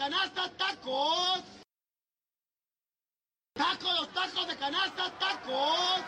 canasta, tacos. Tacos, los tacos de canasta, tacos.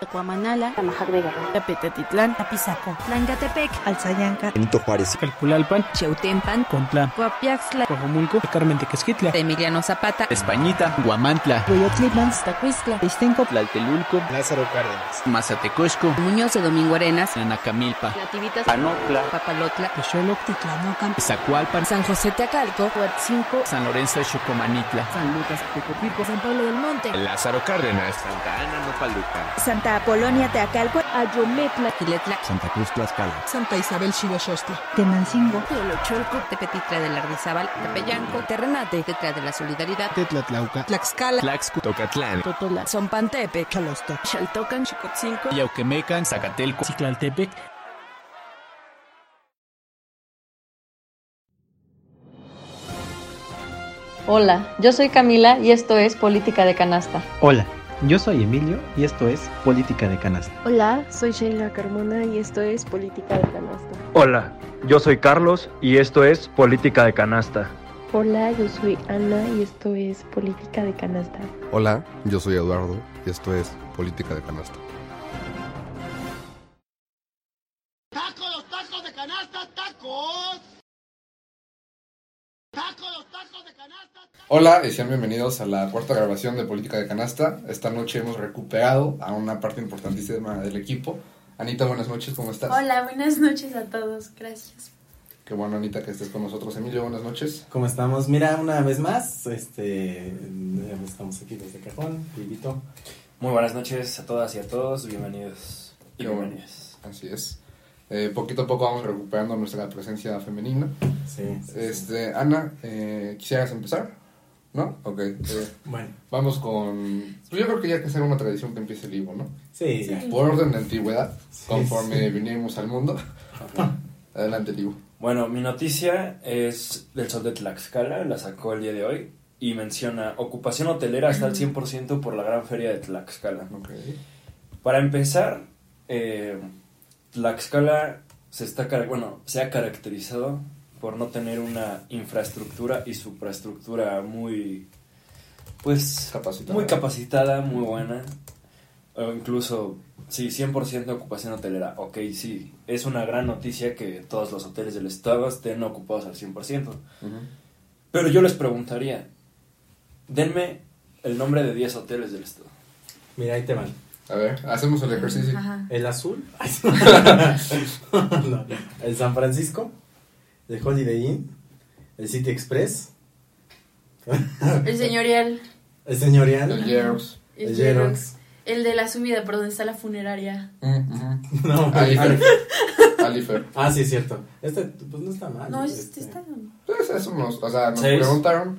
Tecuamanala, Tamajac de Guerrero, Tapizaco, Tlancatepec, Alzayanca, Benito Juárez, Calpulalpan, Cheutempan, Contla, Coapiaxtla, Cojomulco, Carmen Tequesquitla, Emiliano Zapata, Españita, Guamantla, Coyotlán, Tacuistla, Istenco, Tlaltelulco, Lázaro Cárdenas, Mazatecosco, Muñoz de Domingo Arenas, Nanacamilpa, Nativitas, Panopla, Papalotla, Texoloc, Titlanocan, Zacualpan, San José Teacalco, Huatzinco, San Lorenzo de Chocomanitla, San Lucas, Tecopirco, San Pablo del Monte, Lázaro Cárdenas, Santa Ana Nopaluca, Santa Apolonia Teacalco, Ayometla, Quiletla, Santa Cruz Tlaxcala, Santa Isabel Xiloxostla, Tenancingo, Teolocholco, Tepetitra del Ardizábal, Tepeyanco, Terrenate, Tetra de la Solidaridad, Tetlatlauca, Tlaxcala, Tlaxco, Tocatlán, Totola, Zompantepe, Chalostoc, Xaltocan, Chicotzinco, Yauquemecan, Zacatelco, Ciclaltepec, Hola, yo soy Camila y esto es Política de Canasta. Hola, yo soy Emilio y esto es Política de Canasta. Hola, soy Sheila Carmona y esto es Política de Canasta. Hola, yo soy Carlos y esto es Política de Canasta. Hola, yo soy Ana y esto es Política de Canasta. Hola, yo soy Eduardo y esto es Política de Canasta. Tacos, los tacos de canasta, tacos. Tacos, los tacos de canasta, tacos. Hola y sean bienvenidos a la cuarta grabación de Política de Canasta. Esta noche hemos recuperado a una parte importantísima del equipo. Anita, buenas noches, ¿cómo estás? Hola, buenas noches a todos, gracias. Qué bueno, Anita, que estés con nosotros. Emilio, buenas noches. ¿Cómo estamos? Mira, una vez más, este, estamos aquí desde Cajón, Vivito. Muy buenas noches a todas y a todos, bienvenidos y Qué bueno. Así es. Eh, poquito a poco vamos recuperando nuestra presencia femenina. Sí, sí, sí. Este, Ana, eh, ¿quisieras empezar? ¿No? Ok. eh, Bueno, vamos con... Pues yo creo que ya hay que hacer una tradición que empiece el Ivo, ¿no? sí, ya. Por orden de antigüedad, Sí, conforme sí. vinimos al mundo. Adelante, Ivo. Bueno, mi noticia es del Sol de Tlaxcala, la sacó el día de hoy y menciona ocupación hotelera hasta el 100% por la gran feria de Tlaxcala. Ok. Para empezar, eh, Tlaxcala se, está, bueno, se ha caracterizado por no tener una infraestructura y supraestructura muy, pues, Capacitada. muy capacitada, muy buena. O incluso, sí, 100% de ocupación hotelera. Ok, sí, es una gran noticia que todos los hoteles del estado estén ocupados al 100%. Ujú. Pero yo les preguntaría, denme el nombre de 10 hoteles del estado. Mira, ahí te van. A ver, hacemos el ejercicio. Ajá. El azul, No, el San Francisco, el Holiday Inn, el City Express, El señorial, el Señorial, El Yeros. el, El de la subida por donde está la funeraria. Mm, No, ujú. Alifer. Alifer. Ah, sí, es cierto. Este, pues no está mal. No, este, este está. Pues eso nos, o sea, nos Seis. preguntaron,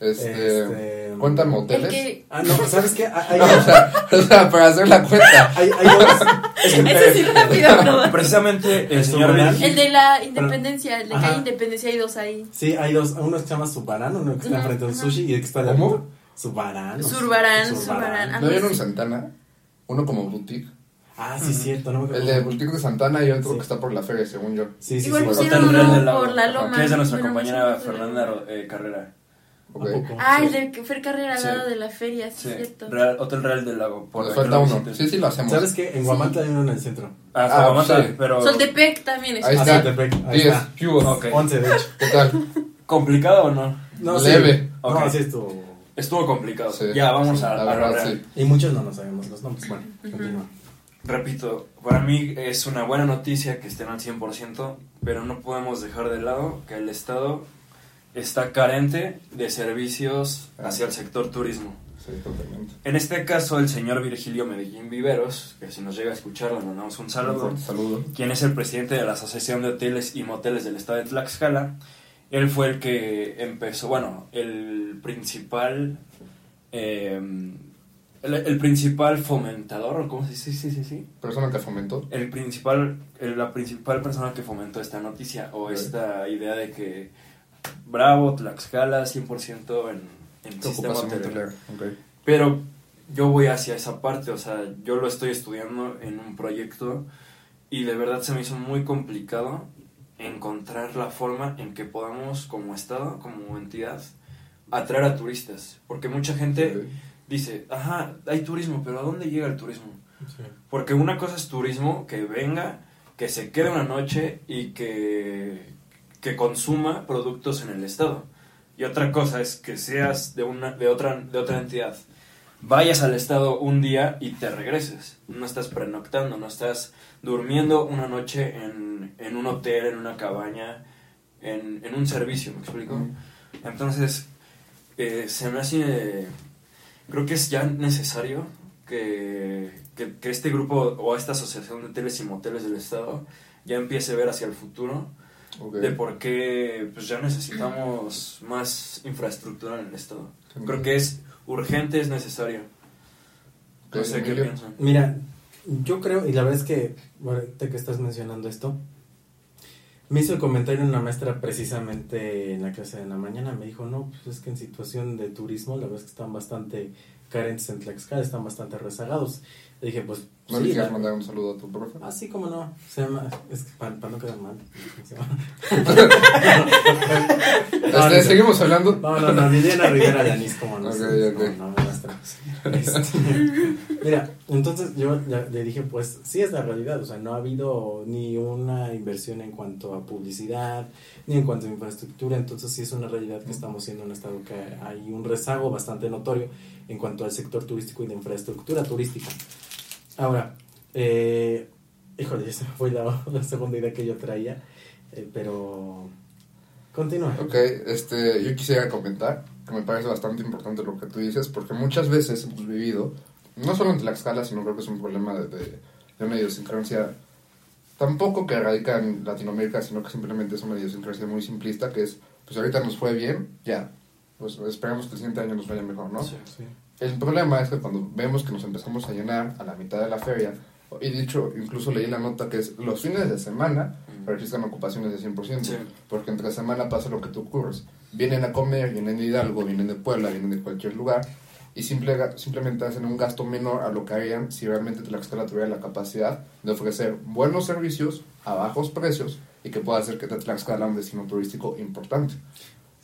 este, Este, ¿cuentan El moteles? que. Ah, no, ¿sabes qué? Hay, No, o, sea, o sea, para hacer la cuenta. hay, hay dos. Es que- Ese sí rápido, ¿no? Precisamente el señor. Virgil- El de la independencia, el de Ajá. calle Independencia, hay dos ahí. Sí, hay dos. Uno que se llama Subarán, uno que está frente a un sushi y el que está de ¿Cómo? Subarán. Surbarán, Surbarán. Surbarán. ¿No vieron Santana? Uno como boutique. Ah, sí, cierto. No me acuerdo. El de boutique de Santana y otro Sí. que está por la feria, según yo. Sí, sí, Igual sí. por la loma. Que es de nuestra compañera Fernanda eh, Carrera. Ok. ¿A poco? Ah, el de que Fer Carrera al Sí. lado de la feria, sí, Sí, es cierto. Real- Hotel Real del Lago. Por Nos falta uno. Sí, sí lo hacemos. ¿Sabes qué? En Guamantla hay uno en el centro. Ah, Ah, Guamantla, sí. pero Soltepec también es. Ahí Ah, está. Soltepec, ahí 10, está. ¿qué hubo? Ok. 11, de hecho. ¿Qué tal? ¿complicado o no? No, Leve. Sí. Ok. No, sí estuvo. Estuvo complicado. Sí. Ya, vamos Sí, a, la a lo verdad, real. sí. Y muchos no nos sabemos los nombres. Bueno, continúa. Repito, para mí es una buena noticia que estén al 100%, pero no podemos dejar de lado que el Estado está carente de servicios hacia el sector turismo. Sí, totalmente. En este caso, el señor Virgilio Medellín Viveros, que si nos llega a escuchar, le mandamos un saludo, saludo. quien es el presidente de la Asociación de Hoteles y Moteles del Estado de Tlaxcala. Él fue el que empezó, bueno, el principal, eh, el, el principal fomentador, ¿o ¿cómo se dice? Sí, sí, sí. Persona que fomentó. El principal, la principal persona que fomentó esta noticia o esta idea de que Bravo, Tlaxcala, 100% en, en sistema hotelero. Pero yo voy hacia esa parte, o sea, yo lo estoy estudiando en un proyecto y de verdad se me hizo muy complicado encontrar la forma en que podamos, como Estado, como entidad, atraer a turistas. Porque mucha gente dice, ajá, hay turismo, pero ¿a dónde llega el turismo? Sí. Porque una cosa es turismo que venga, que se quede una noche y que, que consuma productos en el Estado. Y otra cosa es que seas de, una, de, otra, de otra entidad, vayas al Estado un día y te regreses. No estás pernoctando, no estás durmiendo una noche en, en un hotel, en una cabaña, en, en un servicio, ¿me explico? Entonces, eh, se me hace... eh, creo que es ya necesario que, que, que este grupo o esta asociación de hoteles y moteles del Estado ya empiece a ver hacia el futuro Ok. de por qué pues ya necesitamos más infraestructura en el Estado. Creo que es urgente, es necesario. No sé qué piensan. Mira, yo creo, y la verdad es que, ahorita que estás mencionando esto, me hizo el comentario una maestra precisamente en la clase de la mañana. Me dijo, no, pues es que en situación de turismo, la verdad es que están bastante carentes en Tlaxcala, están bastante rezagados. Le dije, pues. ¿No sí, le quieres mandar un saludo a tu profe? Ah, sí, cómo no. Se llama, es que para, no quedar mal. Este, seguimos hablando. No, no, no, Liliana Rivera Yanis, como no. Ok, sí, ok. no, no. Este, mira, entonces yo le dije, pues sí es la realidad, o sea, no ha habido ni una inversión en cuanto a publicidad, ni en cuanto a infraestructura, entonces sí es una realidad que estamos siendo un estado que hay un rezago bastante notorio en cuanto al sector turístico y de infraestructura turística. Ahora, eh, híjole, ya se me fue la, la segunda idea que yo traía, eh, pero continúa. Ok, este, yo quisiera comentar que me parece bastante importante lo que tú dices, porque muchas veces hemos vivido, no solo en Tlaxcala, sino creo que es un problema de, de, de una idiosincrasia, tampoco que radica en Latinoamérica, sino que simplemente es una idiosincrasia muy simplista, que es, pues ahorita nos fue bien, ya, pues esperamos que el siguiente año nos vaya mejor, ¿no? Sí. El problema es que cuando vemos que nos empezamos a llenar a la mitad de la feria, y dicho, incluso leí la nota que es los fines de semana registran ocupaciones de 100%, Sí. porque entre semana pasa lo que tú ocurres. Vienen a comer, vienen de Hidalgo, vienen de Puebla, vienen de cualquier lugar, y simple, simplemente hacen un gasto menor a lo que harían si realmente Tlaxcala tuviera la capacidad de ofrecer buenos servicios a bajos precios y que pueda hacer que Tlaxcala un destino turístico importante.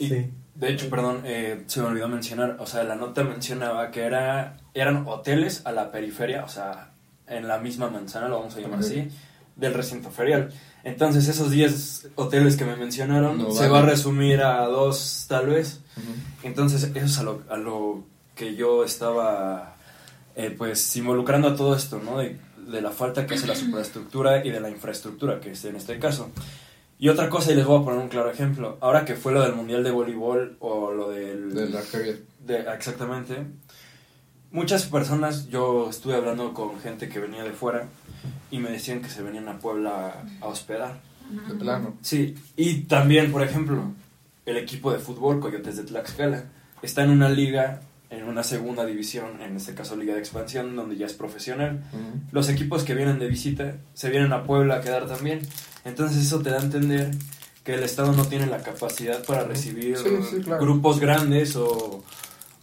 Y, De hecho, perdón, eh, se me olvidó mencionar, o sea, la nota mencionaba que era, eran hoteles a la periferia, o sea, en la misma manzana, lo vamos a llamar así, del recinto ferial. Entonces, esos 10 hoteles que me mencionaron No se vale. va a resumir a dos, tal vez. Entonces, eso es a lo, a lo que yo estaba, eh, pues, involucrando a todo esto, ¿no? De, de la falta que hace la superestructura y de la infraestructura, que es en este caso. Y otra cosa, y les voy a poner un claro ejemplo. Ahora que fue lo del Mundial de Voleibol o lo del... De la feria. de- exactamente. Muchas personas, yo estuve hablando con gente que venía de fuera y me decían que se venían a Puebla a hospedar. De plano. Sí, y también, por ejemplo, el equipo de fútbol Coyotes de Tlaxcala está en una liga, en una segunda división, en este caso liga de expansión, donde ya es profesional. Los equipos que vienen de visita se vienen a Puebla a quedar también. Entonces eso te da a entender que el Estado no tiene la capacidad para recibir Sí, sí, claro. grupos grandes o,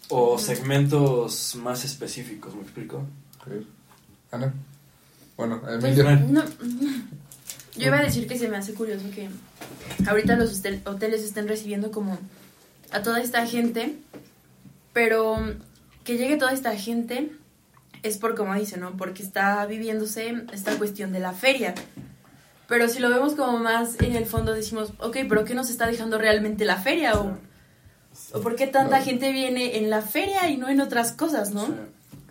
o segmentos más específicos, ¿me explico? Ok. Ana. Bueno, Pues, Emilio. no, yo iba a decir que se me hace curioso que ahorita los hoteles estén recibiendo como a toda esta gente, pero que llegue toda esta gente es por como dice, ¿no? Porque está viviéndose esta cuestión de la feria. Pero si lo vemos como más en el fondo decimos, ok, pero ¿qué nos está dejando realmente la feria? ¿O, o por qué tanta gente viene en la feria y no en otras cosas, no?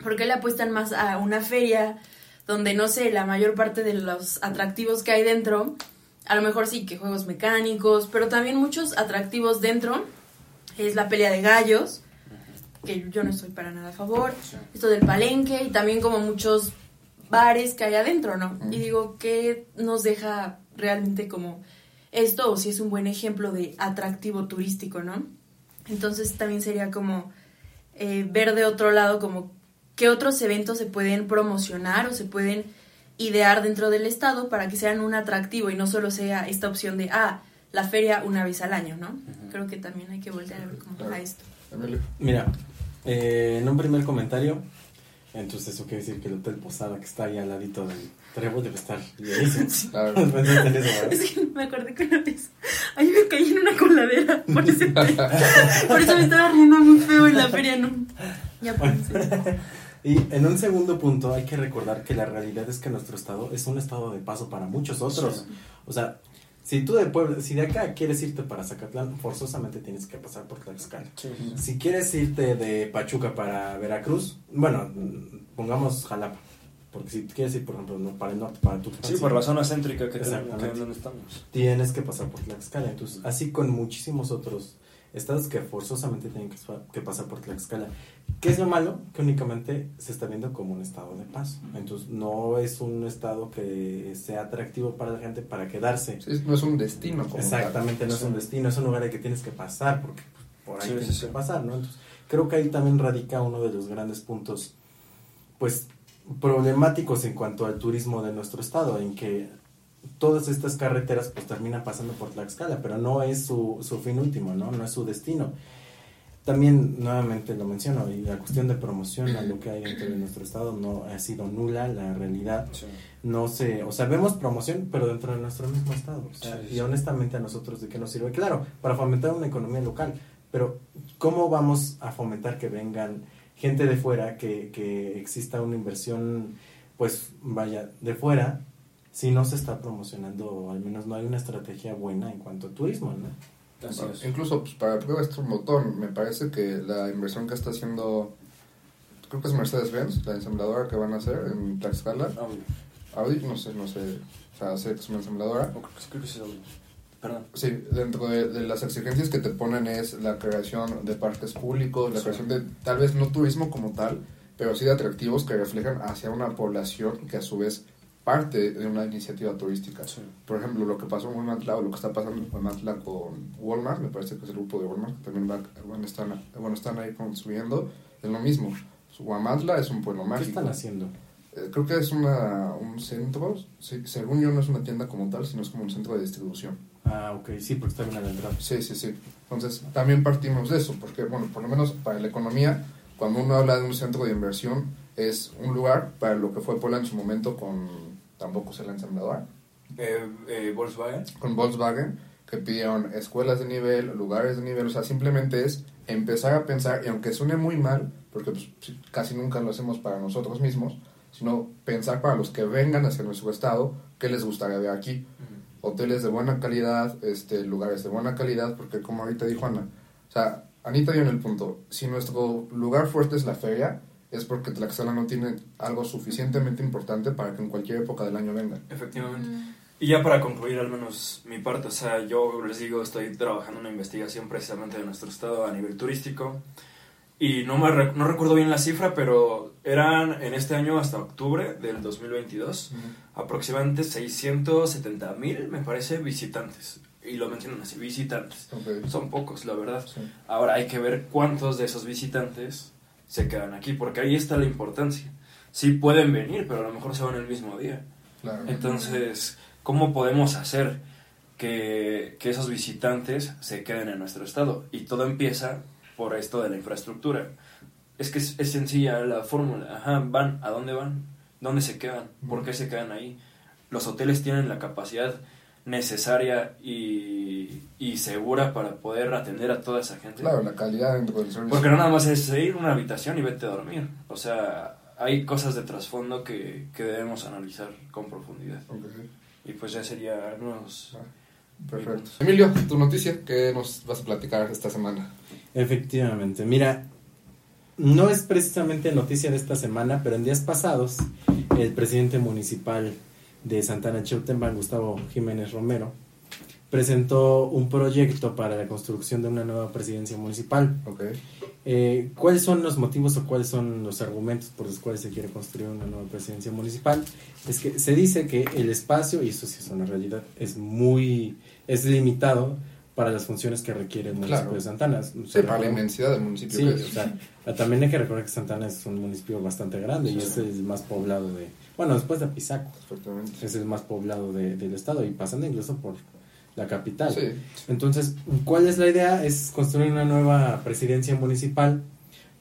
¿Por qué le apuestan más a una feria donde, no sé, la mayor parte de los atractivos que hay dentro, a lo mejor sí que juegos mecánicos, pero también muchos atractivos dentro, es la pelea de gallos, que yo no estoy para nada a favor, esto del palenque y también como muchos bares que hay adentro, ¿no? Y digo, ¿qué nos deja realmente como esto o si es un buen ejemplo de atractivo turístico, ¿no? Entonces también sería como eh, ver de otro lado como qué otros eventos se pueden promocionar o se pueden idear dentro del estado para que sean un atractivo y no solo sea esta opción de, ah, la feria una vez al año, ¿no? Creo que también hay que voltear a ver como a esto. Mira, eh, en un primer comentario, Entonces eso quiere decir que el Hotel Posada que está ahí al ladito del Trevo debe estar llenísimo. ¿verdad? Es que me acordé que una vez ahí me caí en una coladera. Por eso, por eso me estaba riendo muy feo en la feria. No. Ya pensé. Y en un segundo punto hay que recordar que la realidad es que nuestro estado es un estado de paso para muchos otros. O sea, si tú de Puebla, si de acá quieres irte para Zacatlán, forzosamente tienes que pasar por Tlaxcala. Si quieres irte de Pachuca para Veracruz, bueno, pongamos Jalapa. Porque si quieres ir, por ejemplo, no, para el norte, para tu Sí, por la zona céntrica que, tenemos, donde estamos. tienes que pasar por Tlaxcala. Entonces, así con muchísimos otros estados que forzosamente tienen que, que pasar por Tlaxcala. ¿Qué es lo malo? Que únicamente se está viendo como un estado de paso. Entonces, no es un estado que sea atractivo para la gente para quedarse. Sí, no es un destino como Exactamente, tal. no es un destino, es un lugar al que tienes que pasar, porque por ahí Sí, tienes sí. que pasar, ¿no? Entonces, creo que ahí también radica uno de los grandes puntos, pues, problemáticos en cuanto al turismo de nuestro estado, en que todas estas carreteras pues terminan pasando por Tlaxcala, pero no es su, su fin último, ¿no? No es su destino. También, nuevamente lo menciono, y la cuestión de promoción a lo que hay dentro de nuestro estado no ha sido nula, la realidad Sí. no sé, o sea, vemos promoción, pero dentro de nuestro mismo estado. o sea, Sí, y honestamente a nosotros de qué nos sirve, claro, para fomentar una economía local, pero ¿cómo vamos a fomentar que vengan gente de fuera, que, que exista una inversión, pues vaya, de fuera, si no se está promocionando, o al menos no hay una estrategia buena en cuanto a turismo, ¿no? Bueno. Incluso pues, para prueba este motor, me parece que la inversión que está haciendo, creo que es Mercedes-Benz, la ensambladora que van a hacer en Tlaxcala. Audio. Audi, no sé, no sé, o sea, sé que es una ensambladora. O creo que- creo que sí es audio. Perdón. Sí, dentro de, de las exigencias que te ponen es la creación de parques públicos, la Sí. creación de tal vez no turismo como tal, pero sí de atractivos que reflejan hacia una población que a su vez parte de una iniciativa turística. Sí. Por ejemplo, lo que pasó en Huamantla o lo que está pasando en Huamantla con Walmart, me parece que es el grupo de Walmart, que también va, bueno, están, bueno, están ahí construyendo, es lo mismo. Huamantla es un pueblo ¿Qué mágico. están haciendo? Eh, Creo que es una, un centro, sí, según yo no es una tienda como tal, sino es como un centro de distribución. Ah, ok, sí, porque está bien a la entrada. Sí, sí, sí. Entonces, también partimos de eso, porque, bueno, por lo menos para la economía, cuando uno habla de un centro de inversión, es un lugar para lo que fue Puebla en su momento con, tampoco sé la ensambladora, Eh, eh, Volkswagen. con Volkswagen, que pidieron escuelas de nivel, lugares de nivel, o sea, simplemente es empezar a pensar, y aunque suene muy mal, porque pues, casi nunca lo hacemos para nosotros mismos, sino pensar para los que vengan hacia nuestro estado, qué les gustaría ver aquí. Hoteles de buena calidad, este, lugares de buena calidad, porque como ahorita dijo Ana, o sea, Anita dio en el punto, si nuestro lugar fuerte es la feria, es porque Tlaxcala no tiene algo suficientemente importante para que en cualquier época del año vengan. Efectivamente. Y ya para concluir al menos mi parte, o sea, yo les digo, estoy trabajando una investigación precisamente de nuestro estado a nivel turístico y no, me re- no recuerdo bien la cifra, pero eran en este año hasta octubre del 2022 aproximadamente 670 mil, me parece, visitantes. Y lo mencionan así, visitantes. Ok. Son pocos, la verdad. Sí. Ahora hay que ver cuántos de esos visitantes se quedan aquí, porque ahí está la importancia. Sí pueden venir, pero a lo mejor se van el mismo día. Claro. Entonces, ¿cómo podemos hacer que, que esos visitantes se queden en nuestro estado? Y todo empieza por esto de la infraestructura. Es que es, es sencilla la fórmula. Ajá, van, ¿a dónde van? ¿Dónde se quedan? ¿Por qué se quedan ahí? Los hoteles tienen la capacidad necesaria y, y segura para poder atender a toda esa gente. Claro, la calidad servicio. Porque no nada más es ir a una habitación y vete a dormir. O sea, hay cosas de trasfondo que, que debemos analizar con profundidad. Ok. Y pues ya sería unos... Perfecto. Emilio, tu noticia, ¿qué nos vas a platicar esta semana? Efectivamente, mira, no es precisamente noticia de esta semana, pero en días pasados el presidente municipal de Santana Chautempan, Gustavo Jiménez Romero, presentó un proyecto para la construcción de una nueva presidencia municipal. Eh, ¿Cuáles son los motivos o cuáles son los argumentos por los cuales se quiere construir una nueva presidencia municipal? Es que se dice que el espacio, y eso sí es una realidad, es muy, es limitado para las funciones que requiere el municipio Claro. de Santana. Sí, para la inmensidad del municipio Sí, que o sea, también hay que recordar que Santana es un municipio bastante grande y es el más poblado de, bueno, después de Perfectamente. es el más poblado de- del estado y pasando incluso por la capital. Sí. Entonces, ¿cuál es la idea? Es construir una nueva presidencia municipal.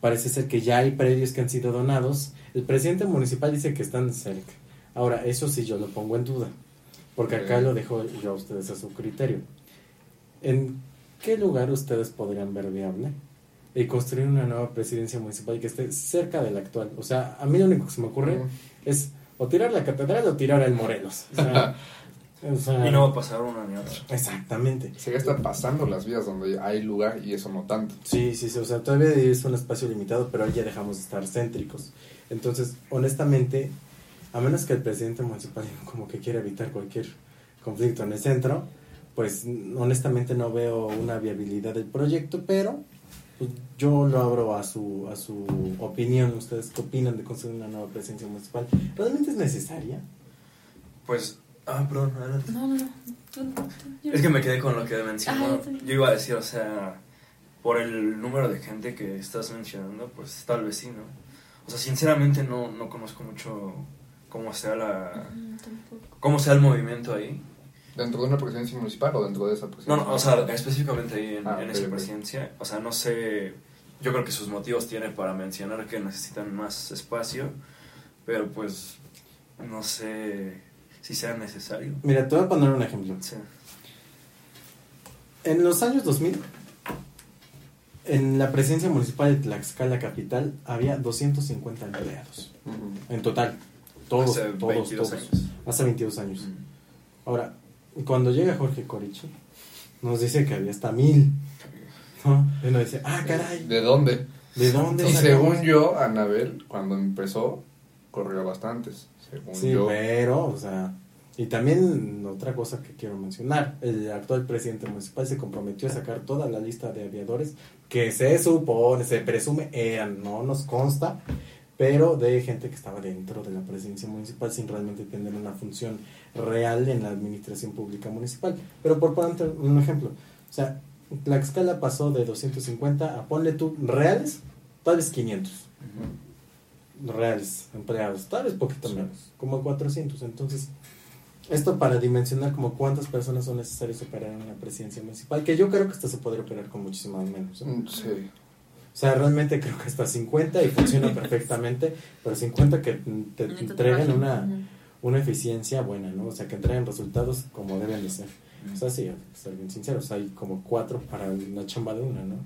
Parece ser que ya hay predios que han sido donados. El presidente municipal dice que están cerca. Ahora, eso sí yo lo pongo en duda, porque acá lo dejo yo a ustedes a su criterio. ¿En qué lugar ustedes podrían ver viable y construir una nueva presidencia municipal que esté cerca de la actual? O sea, a mí lo único que se me ocurre es o tirar la catedral o tirar el Morelos. O sea, o sea, Y no va a pasar una ni otra. Exactamente. Se ya está pasando las vías donde hay lugar y eso no tanto. Sí, sí, sí, o sea, todavía es un espacio limitado, pero ahí ya dejamos de estar céntricos. Entonces, honestamente, a menos que el presidente municipal como que quiera evitar cualquier conflicto en el centro, pues honestamente no veo una viabilidad del proyecto, pero pues, yo lo abro a su, a su opinión. ¿Ustedes qué opinan de construir una nueva presidencia municipal? ¿Realmente es necesaria? Pues, ah, perdón, adelante. No, no, no. Tú- tú- yo- Es que me quedé con lo que Ah, mencionó. yo también. Yo iba a decir, o sea, por el número de gente que estás mencionando, pues tal vez sí, ¿no? O sea, sinceramente no, no conozco mucho cómo sea la... Mm, cómo sea el movimiento ahí. ¿Dentro de una presidencia municipal o dentro de esa presidencia? No, no, o sea, específicamente ahí en, Ah, en esa presidencia. O sea, no sé, yo creo que sus motivos tiene para mencionar que necesitan más espacio, pero pues no sé si sea necesario. Mira, te voy a poner un ejemplo. Sí. En los años 2000, en la presidencia municipal de Tlaxcala Capital había 250 empleados. En total. Todos, Hace todos, 22 todos. años. Hace 22 años. Ahora, cuando llega Jorge Corichi, nos dice que había hasta mil. ¿No? Y uno dice, ah, caray, ¿De dónde? ¿de dónde Y según yo, Anabel, cuando empezó, corrió bastantes. Según Sí, yo. pero, o sea, y también otra cosa que quiero mencionar, el actual presidente municipal se comprometió a sacar toda la lista de aviadores que se supone, se presume eran, no nos consta, pero de gente que estaba dentro de la presidencia municipal sin realmente tener una función real en la administración pública municipal. Pero por poner un ejemplo, o sea, Tlaxcala pasó de 250 a ponle tú reales, tal vez 500 reales empleados, tal vez poquito menos, como 400. Entonces, esto para dimensionar como cuántas personas son necesarias operar en una presidencia municipal, que yo creo que esto se podría operar con muchísimas menos. ¿eh? Sí. O sea, realmente creo que hasta 50 y funciona perfectamente, pero 50 que te entreguen una, una eficiencia buena, ¿no? O sea, que entreguen resultados como deben de ser. O sea, sí, ser bien sinceros, hay como cuatro para la chamba de una, ¿no?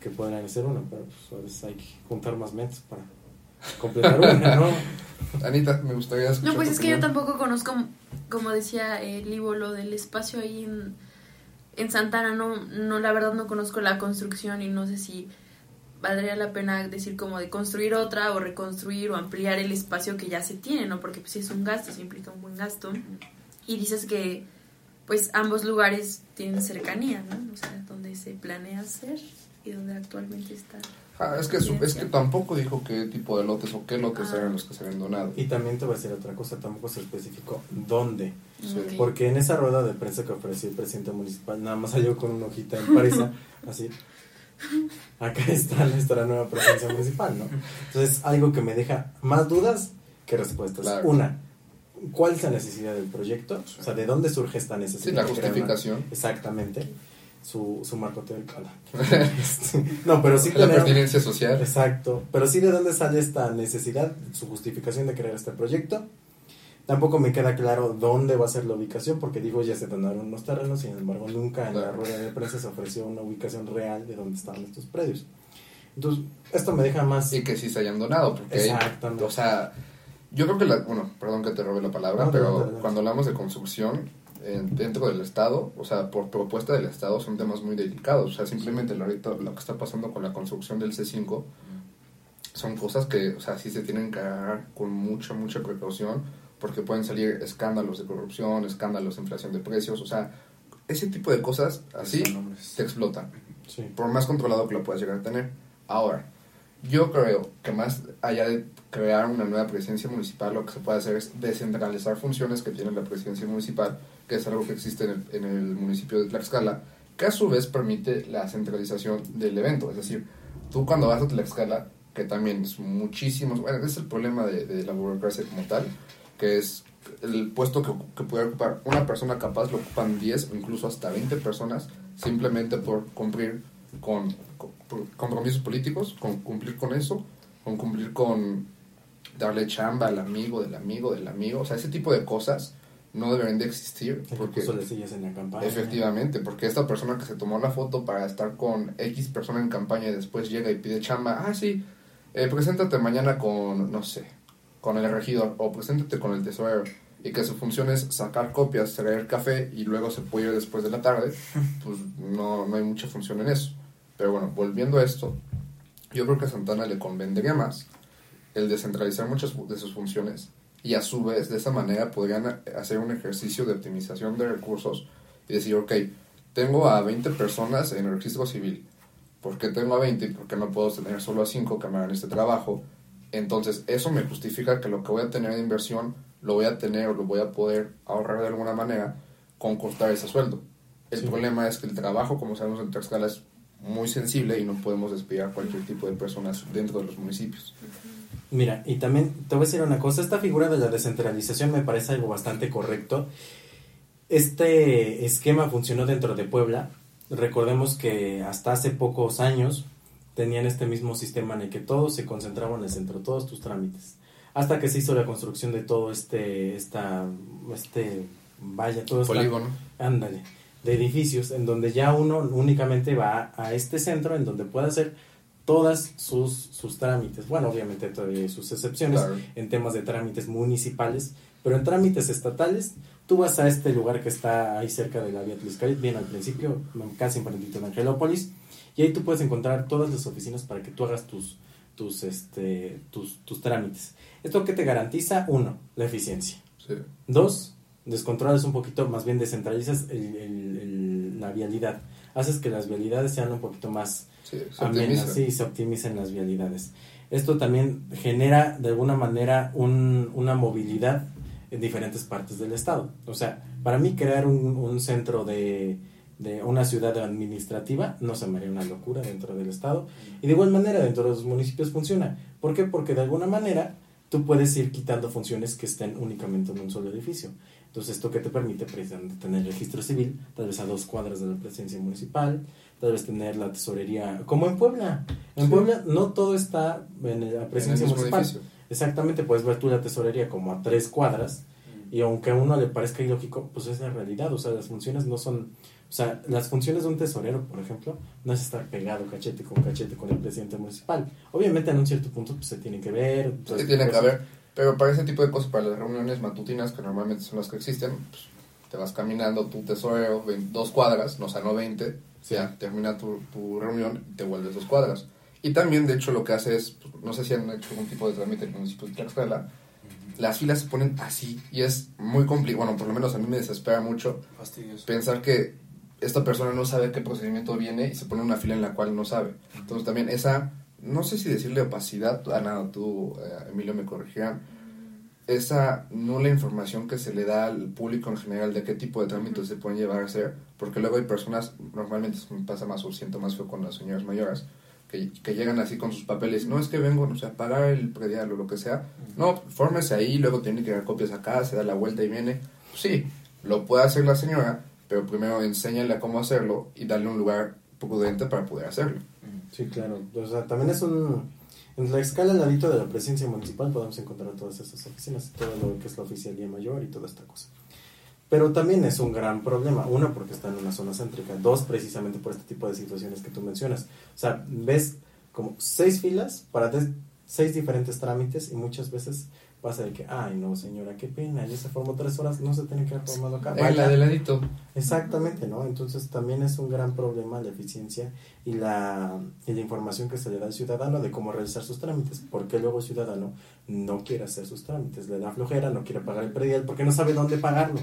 Que podrían ser una, pero pues a veces hay que juntar más mentes para completar una, ¿no? Anita, me gustaría escuchar No, pues es que yo tampoco conozco, como decía eh, Livo, lo del espacio ahí en, en Santana. No, no, la verdad no conozco la construcción y no sé si valdría la pena decir como de construir otra o reconstruir o ampliar el espacio que ya se tiene, ¿no? Porque pues sí es un gasto, sí implica un buen gasto. Y dices que pues ambos lugares tienen cercanía, ¿no? O sea, donde se planea hacer y donde actualmente está. Ah, es, que, su- es que tampoco dijo qué tipo de lotes o qué lotes Ah. eran los que se habían donado. Y también te voy a decir otra cosa, tampoco se especificó dónde. Sí. Porque en esa rueda de prensa que ofreció el presidente municipal, nada más salió con una hojita impresa, así. Acá está nuestra nueva presidencia municipal, ¿no? Entonces, algo que me deja más dudas que respuestas. Claro. Una, ¿cuál es la necesidad del proyecto? O sea, ¿de dónde surge esta necesidad? Sí, la una- justificación. Exactamente. Su, su marco teórico. no. Este, no, pero sí La pertinencia social. Exacto. Pero sí de dónde sale esta necesidad, su justificación de crear este proyecto. Tampoco me queda claro dónde va a ser la ubicación, porque digo, ya se donaron unos terrenos, sin embargo, nunca en la rueda de prensa se ofreció una ubicación real de dónde estaban estos predios. Entonces, esto me deja más... Y que sí se hayan donado. Porque hay- Exactamente. o sea, yo creo que la. Bueno, perdón que te robe la palabra, No, pero cuando hablamos de construcción eh, dentro del Estado, o sea, por propuesta del Estado, son temas muy delicados. O sea, simplemente lo, ahorita, lo que está pasando con la construcción del C5 son cosas que, o sea, sí se tienen que agarrar con mucha, mucha precaución, porque pueden salir escándalos de corrupción, escándalos de inflación de precios, o sea, ese tipo de cosas así te explotan Sí. por más controlado que lo puedas llegar a tener. Ahora, yo creo que más allá de crear una nueva presidencia municipal, lo que se puede hacer es descentralizar funciones que tiene la presidencia municipal, que es algo que existe en el, en el municipio de Tlaxcala, que a su vez permite la centralización del evento. Es decir, tú cuando vas a Tlaxcala, que también es muchísimos, bueno, ese es el problema de, de la burocracia como tal, que es el puesto que, que puede ocupar una persona capaz lo ocupan 10 o incluso hasta 20 personas simplemente por cumplir con, compromisos políticos, con cumplir con eso, con cumplir con darle chamba al amigo del amigo del amigo. O sea, ese tipo de cosas no deberían de existir. Porque, puso las sillas en la campaña. Efectivamente, porque esta persona que se tomó la foto para estar con X persona en campaña y después llega y pide chamba, ah, sí, eh, preséntate mañana con, no sé, con el regidor o preséntate con el tesorero y que su función es sacar copias, traer café y luego se puede ir después de la tarde, pues no, no hay mucha función en eso. Pero bueno, volviendo a esto, yo creo que a Santana le convendría más el descentralizar muchas de sus funciones y a su vez de esa manera podrían hacer un ejercicio de optimización de recursos y decir, ok, tengo a 20 personas en el registro civil, ¿por qué tengo a 20 y por qué no puedo tener solo a 5 que me hagan este trabajo? Entonces eso me justifica que lo que voy a tener de inversión lo voy a tener o lo voy a poder ahorrar de alguna manera con cortar ese sueldo. El problema es que el trabajo, como sabemos en Tlaxcala, es muy sensible y no podemos despedir a cualquier tipo de personas dentro de los municipios. Mira, y también te voy a decir una cosa, esta figura de la descentralización me parece algo bastante correcto. Este esquema funcionó dentro de Puebla. Recordemos que hasta hace pocos años tenían este mismo sistema en el que todo se concentraba en el centro, todos tus trámites. Hasta que se hizo la construcción de todo este, esta, este, vaya, todo este Polígono. Ándale, de edificios en donde ya uno únicamente va a este centro en donde puede hacer todas sus, sus trámites. Bueno, obviamente todavía hay sus excepciones Claro. en temas de trámites municipales, pero en trámites estatales, tú vas a este lugar que está ahí cerca de la vía Tliscalit, bien al principio, casi enfrentito en Angelópolis, y ahí tú puedes encontrar todas las oficinas para que tú hagas tus, tus, este, tus, tus trámites. ¿Esto que te garantiza? Uno, la eficiencia. Sí. Dos, descontrolas un poquito, más bien descentralizas el- el- el- la vialidad. Haces que las vialidades sean un poquito más Sí, amenas, sí, se optimicen las vialidades. Esto también genera de alguna manera un- una movilidad en diferentes partes del estado. O sea, para mí crear un, un centro de, de una ciudad administrativa no se me haría una locura dentro del estado. Y de igual manera dentro de los municipios funciona. ¿Por qué? Porque de alguna manera tú puedes ir quitando funciones que estén únicamente en un solo edificio. Entonces, esto que te permite precisamente tener registro civil, tal vez a dos cuadras de la presidencia municipal, tal vez tener la tesorería, como en Puebla. En Sí. Puebla no todo está en la presidencia municipal. edificio. Exactamente, puedes ver tú la tesorería como a tres cuadras y aunque a uno le parezca ilógico, pues es la realidad. O sea, las funciones no son... O sea, las funciones de un tesorero, por ejemplo, no es estar pegado cachete con cachete con el presidente municipal. Obviamente en un cierto punto pues, se tiene que ver. Sí, pues, tiene que cosas. haber. Pero para ese tipo de cosas, para las reuniones matutinas, que normalmente son las que existen, pues, te vas caminando tu tesorero, dos cuadras, no, o sea, no 20, ya termina tu, tu reunión y te vuelves dos cuadras. Y también, de hecho, lo que hace es, pues, no sé si han hecho algún tipo de trámite en el municipio de Tlaxcala, las filas se ponen así y es muy complicado, bueno, por lo menos a mí me desespera mucho Fastidioso. pensar que esta persona no sabe qué procedimiento viene y se pone una fila en la cual no sabe. Entonces también esa, no sé si decirle opacidad, a nada, tú, eh, Emilio, me corregirán, esa nula información que se le da al público en general de qué tipo de trámites se pueden llevar a hacer, porque luego hay personas, normalmente me pasa más o siento más feo con las señoras mayores, que, que llegan así con sus papeles, no es que vengo, no sé, a pagar el predial o lo que sea, no, fórmese ahí, luego tiene que dar copias acá, se da la vuelta y viene, sí, lo puede hacer la señora, pero primero enséñale a cómo hacerlo y darle un lugar prudente para poder hacerlo. Sí, claro. O sea, también es un... En la escala al ladito de la presidencia municipal podemos encontrar todas esas oficinas, todo lo que es la oficialía mayor y toda esta cosa. Pero también es un gran problema. Uno, porque está en una zona céntrica. Dos, precisamente por este tipo de situaciones que tú mencionas. O sea, ves como seis filas para seis diferentes trámites y muchas veces pasa de que, ay, no, señora, qué pena, ya se formó tres horas, no se tiene que haber formado acá. En la Vaya. de ladito. Exactamente, ¿no? Entonces también es un gran problema la eficiencia y la, y la información que se le da al ciudadano de cómo realizar sus trámites, porque luego el ciudadano no quiere hacer sus trámites, le da flojera, no quiere pagar el predial porque no sabe dónde pagarlo,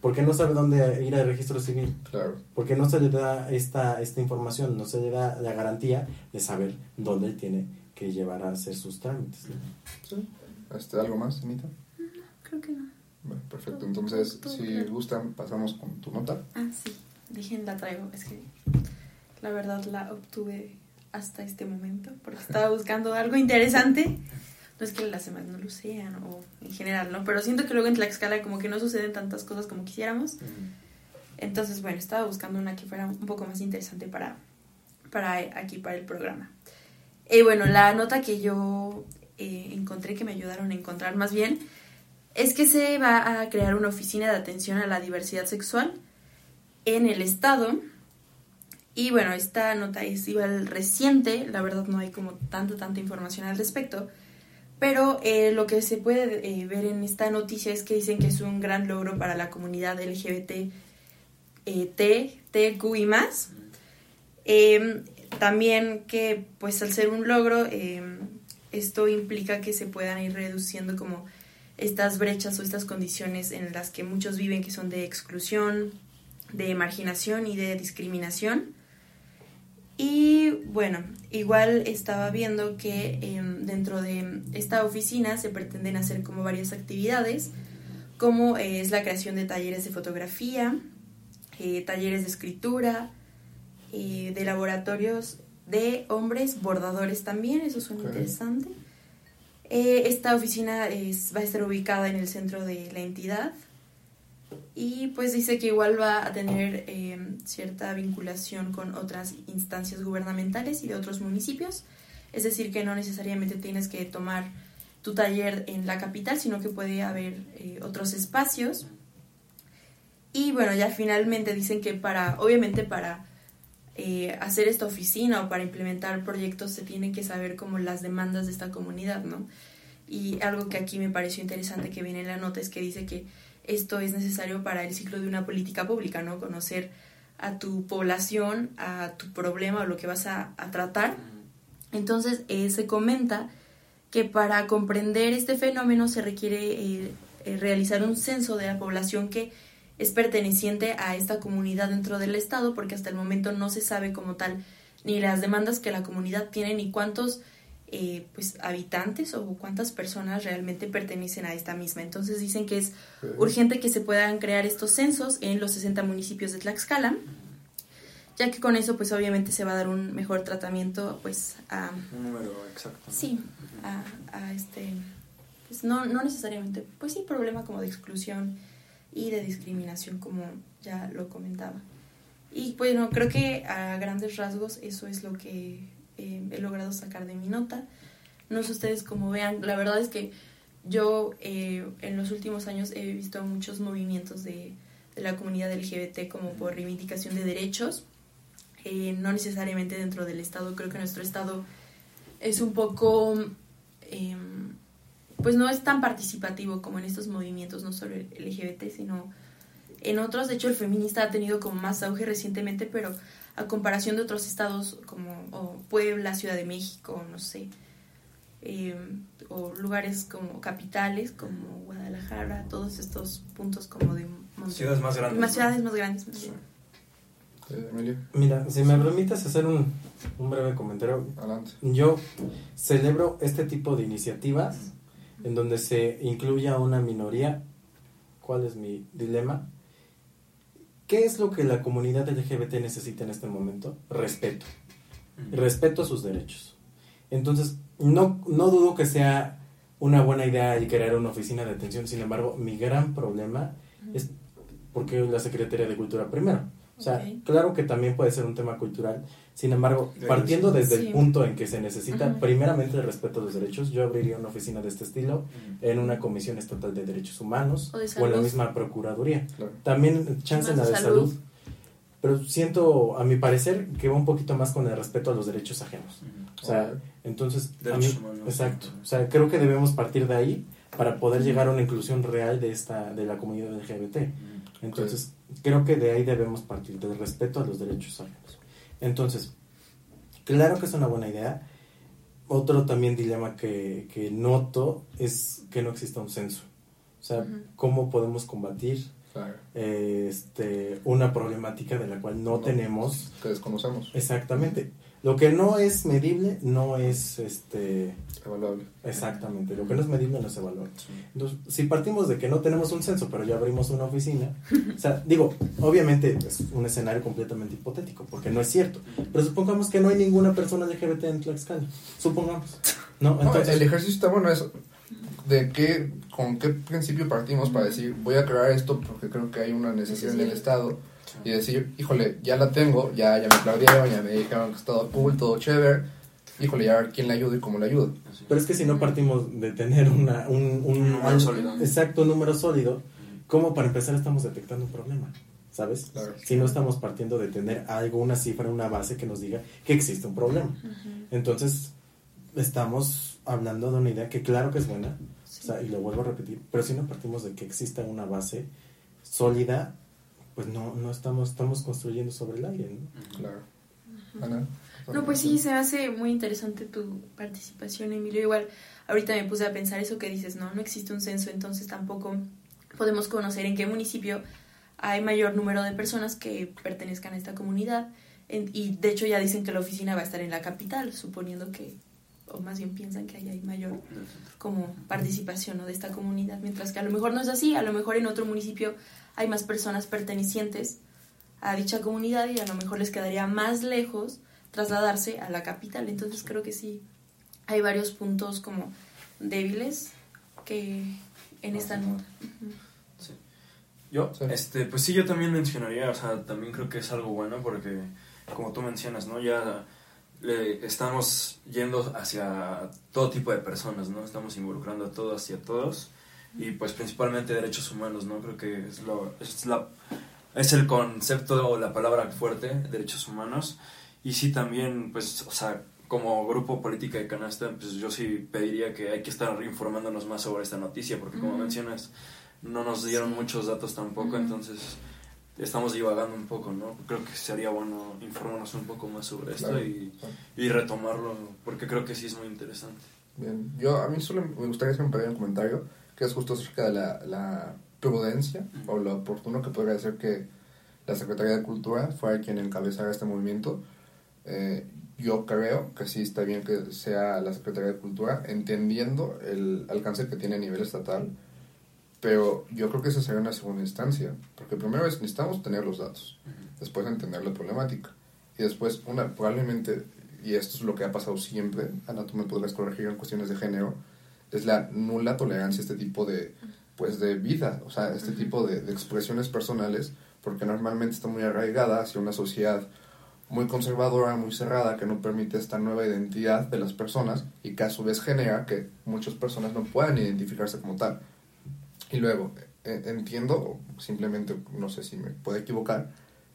porque no sabe dónde ir al registro civil, Claro. porque no se le da esta, esta información, no se le da la garantía de saber dónde tiene que llevar a hacer sus trámites. ¿no? Sí. Este, ¿Algo más, Anita? Creo que no. Bueno, perfecto. Entonces, todo si claro. gustan, pasamos con tu nota. Ah, sí. Dejen la traigo. Es que la verdad la obtuve hasta este momento porque estaba buscando algo interesante. No es que las demás no lo sean o en general, ¿no? Pero siento que luego en Tlaxcala como que no suceden tantas cosas como quisiéramos. Entonces, bueno, estaba buscando una que fuera un poco más interesante para, para aquí, para el programa. Y bueno, la nota que yo eh, encontré, que me ayudaron a encontrar más bien, es que se va a crear una oficina de atención a la diversidad sexual en el Estado. Y bueno, esta nota es igual reciente, la verdad no hay como tanta, tanta información al respecto, pero eh, lo que se puede eh, ver en esta noticia es que dicen que es un gran logro para la comunidad LGBT eh, T, TQI más. Em, también que pues al ser un logro, em, esto implica que se puedan ir reduciendo como estas brechas o estas condiciones en las que muchos viven que son de exclusión, de marginación y de discriminación. Y bueno, igual estaba viendo que em, dentro de esta oficina se pretenden hacer como varias actividades, como eh, es la creación de talleres de fotografía, eh, talleres de escritura, eh, de laboratorios de hombres, bordadores también, eso suena interesante. esta oficina es, va a estar ubicada en el centro de la entidad y pues dice que igual va a tener eh, cierta vinculación con otras instancias gubernamentales y de otros municipios. Es decir, que no necesariamente tienes que tomar tu taller en la capital, sino que puede haber eh, otros espacios. Y bueno, ya finalmente dicen que para, obviamente para eh, hacer esta oficina o para implementar proyectos se tienen que saber como las demandas de esta comunidad, ¿no? Y algo que aquí me pareció interesante que viene en la nota es que dice que esto es necesario para el ciclo de una política pública, ¿no? Conocer a tu población, a tu problema o lo que vas a, tratar. Entonces, eh, se comenta que para comprender este fenómeno se requiere eh, eh, realizar un censo de la población que es perteneciente a esta comunidad dentro del Estado, porque hasta el momento no se sabe como tal ni las demandas que la comunidad tiene, ni cuántos eh, pues habitantes o cuántas personas realmente pertenecen a esta misma. Entonces dicen que es urgente que se puedan crear estos censos en los 60 municipios de Tlaxcala, ya que con eso pues obviamente se va a dar un mejor tratamiento pues a... Un número exacto. Sí, a, a este... Pues no, no necesariamente, pues sí, problema como de exclusión y de discriminación como ya lo comentaba. Y bueno, creo que a grandes rasgos eso es lo que eh, he logrado sacar de mi nota. No sé ustedes cómo vean, la verdad es que yo eh, en los últimos años he visto muchos movimientos de, de la comunidad LGBT como por reivindicación de derechos, eh, no necesariamente dentro del Estado, creo que nuestro Estado es un poco, em, pues no es tan participativo como en estos movimientos, no solo el LGBT, sino en otros. De hecho, el feminista ha tenido como más auge recientemente, pero a comparación de otros estados como Puebla, Ciudad de México, no sé, eh, o lugares como capitales como Guadalajara, todos estos puntos como de ciudades más grandes. Más ciudades más grandes. Mira, si me permites hacer un, un breve comentario. Adelante. Yo celebro este tipo de iniciativas en donde se incluya una minoría. ¿Cuál es mi dilema? ¿Qué es lo que la comunidad LGBT necesita en este momento? Respeto. Respeto a sus derechos. Entonces, no, no dudo que sea una buena idea el crear una oficina de atención, sin embargo, mi gran problema es porque la Secretaría de Cultura primero. O sea, claro que también puede ser un tema cultural, sin embargo, partiendo desde el punto en que se necesita primeramente el respeto a los derechos, yo abriría una oficina de este estilo en una comisión estatal de derechos humanos o, en la misma procuraduría. También chance en la de salud. Pero siento, a mi parecer, que va un poquito más con el respeto a los derechos ajenos. O sea, entonces, a mí, exacto. O sea, creo que debemos partir de ahí para poder llegar a una inclusión real de esta de la comunidad LGBT. Entonces, creo que de ahí debemos partir, del respeto a los derechos ajenos. Entonces, claro que es una buena idea. Otro también dilema que, que noto es que no exista un censo. O sea, ¿cómo podemos combatir este, una problemática de la cual no, tenemos... Que desconocemos. Exactamente. Lo que no es medible no es este evaluable. Exactamente, lo que no es medible no es evaluable. Entonces, si partimos de que no tenemos un censo, pero ya abrimos una oficina, o sea, digo, obviamente es un escenario completamente hipotético, porque no es cierto, pero supongamos que no hay ninguna persona LGBT en Tlaxcala, supongamos. No, Entonces, el ejercicio está bueno eso. ¿De qué, con qué principio partimos para decir, voy a crear esto porque creo que hay una necesidad en el Estado? Y decir, híjole, ya la tengo, ya, ya me aplaudieron, ya me dijeron que es todo cool, todo chévere, híjole, ya quién le ayuda y cómo le ayuda. Pero es que si no partimos de tener una, un, un, número sólido. Exacto, un número sólido, ¿cómo para empezar estamos detectando un problema? ¿Sabes? Claro. Si no estamos partiendo de tener algo, una cifra, una base que nos diga que existe un problema. Entonces, estamos hablando de una idea que claro que es buena, o sea, y lo vuelvo a repetir, pero si no partimos de que exista una base sólida, pues no, no estamos, estamos construyendo sobre el aire, ¿no? Claro. Ana. No, pues sí, se hace muy interesante tu participación, Emilio. Igual, ahorita me puse a pensar eso que dices, no, no existe un censo, entonces tampoco podemos conocer en qué municipio hay mayor número de personas que pertenezcan a esta comunidad. En- y de hecho ya dicen que la oficina va a estar en la capital, suponiendo que, o más bien piensan que ahí hay mayor como participación ¿no? de esta comunidad, mientras que a lo mejor no es así, a lo mejor en otro municipio hay más personas pertenecientes a dicha comunidad y a lo mejor les quedaría más lejos trasladarse a la capital. Entonces creo que sí hay varios puntos como débiles que en esta nota. Ujú. Yo, este, pues sí, yo también mencionaría, o sea, también creo que es algo bueno porque, como tú mencionas, ¿no? Ya le estamos yendo hacia todo tipo de personas, ¿no? Estamos involucrando a todos y a todos y pues principalmente derechos humanos, ¿no? Creo que es, lo, es, la, es el concepto o la palabra fuerte, derechos humanos. Y sí también, pues, o sea, como grupo política de canasta, pues yo sí pediría que hay que estar informándonos más sobre esta noticia, porque como Ujú. mencionas, no nos dieron muchos datos tampoco, entonces estamos divagando un poco, ¿no? Creo que sería bueno informarnos un poco más sobre esto Claro, y, claro. y retomarlo, porque creo que sí es muy interesante. Bien, yo a mí solo me gustaría hacer un pequeño comentario que es justo acerca de la, la prudencia o lo oportuno que podría ser que la Secretaría de Cultura fuera quien encabezara este movimiento. Eh, yo creo que sí está bien que sea la Secretaría de Cultura, entendiendo el alcance que tiene a nivel estatal, pero yo creo que esa sería una segunda instancia, porque primero es, necesitamos tener los datos, después entender la problemática, y después, una probablemente, y esto es lo que ha pasado siempre, Ana, tú me podrás corregir en cuestiones de género, es la nula tolerancia a este tipo de, pues, de vida, o sea, este tipo de, de expresiones personales, porque normalmente está muy arraigada hacia una sociedad muy conservadora, muy cerrada, que no permite esta nueva identidad de las personas y que a su vez genera que muchas personas no puedan identificarse como tal. Y luego, eh, entiendo, o simplemente no sé si me puedo equivocar,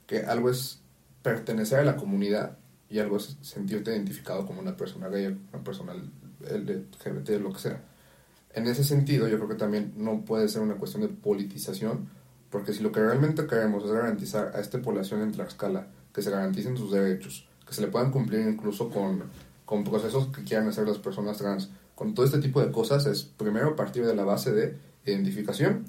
que algo es pertenecer a la comunidad y algo es sentirte identificado como una persona gay, una persona LGBT, lo que sea. En ese sentido, yo creo que también no puede ser una cuestión de politización, porque si lo que realmente queremos es garantizar a esta población en Tlaxcala que se garanticen sus derechos, que se le puedan cumplir incluso con, con procesos que quieran hacer las personas trans, con todo este tipo de cosas, es primero partir de la base de identificación,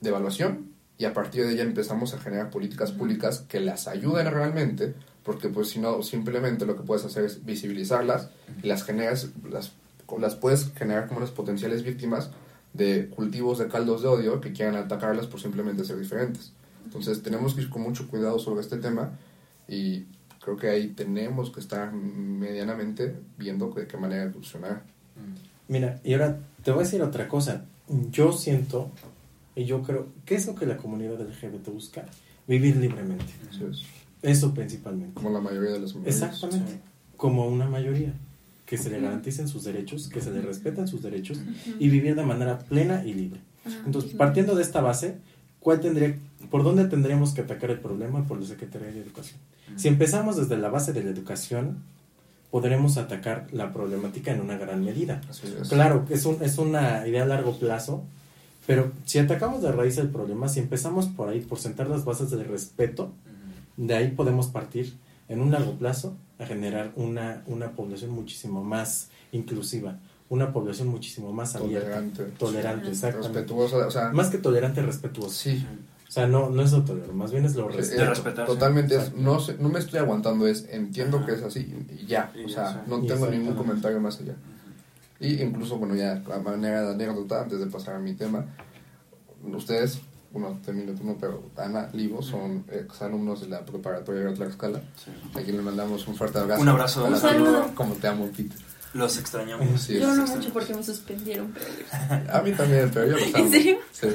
de evaluación, y a partir de ella empezamos a generar políticas públicas que las ayuden realmente, porque pues si no, simplemente lo que puedes hacer es visibilizarlas y las generas, las, las puedes generar como las potenciales víctimas de cultivos de caldos de odio que quieran atacarlas por simplemente ser diferentes. Entonces tenemos que ir con mucho cuidado sobre este tema y creo que ahí tenemos que estar medianamente viendo de qué manera evolucionar. Mira, y ahora te voy a decir otra cosa. Yo siento, y yo creo, ¿qué es lo que la comunidad LGBT busca? Vivir libremente. Eso es. Eso principalmente. Como la mayoría de las mujeres. Exactamente. Como una mayoría. Que se le garanticen sus derechos, que se le respeten sus derechos y vivir de manera plena y libre. Entonces, partiendo de esta base, ¿cuál tendría, ¿por dónde tendríamos que atacar el problema? Por la Secretaría de Educación. Si empezamos desde la base de la educación, podremos atacar la problemática en una gran medida. es. Claro, es, un, es una idea a largo plazo, pero si atacamos de raíz el problema, si empezamos por ahí, por sentar las bases del respeto, de ahí podemos partir en un largo plazo a generar una, una población muchísimo más inclusiva, una población muchísimo más abierta, Tolerante. tolerante, Sí. exactamente. Respetuosa, o sea- más que tolerante, respetuoso. Sí. O sea, no, no es lo tolerante, más bien es lo respeto. eh, Totalmente, es, no, sé- no me estoy aguantando, es entiendo que es así y ya, Y o sea, no tengo ningún comentario más allá. Y incluso, bueno, ya a manera de anécdota, antes de pasar a mi tema, ustedes, bueno, termino tú no, pero Ana, Livo, son exalumnos de la preparatoria de Tlaxcala. Aquí le mandamos un fuerte abrazo. Un abrazo. A la Un saludo. Como te amo, Peter. Los extrañamos. Sí, Yo no mucho porque me suspendieron, pero... A mí también, pero yo los ¿En amo. serio? Sí.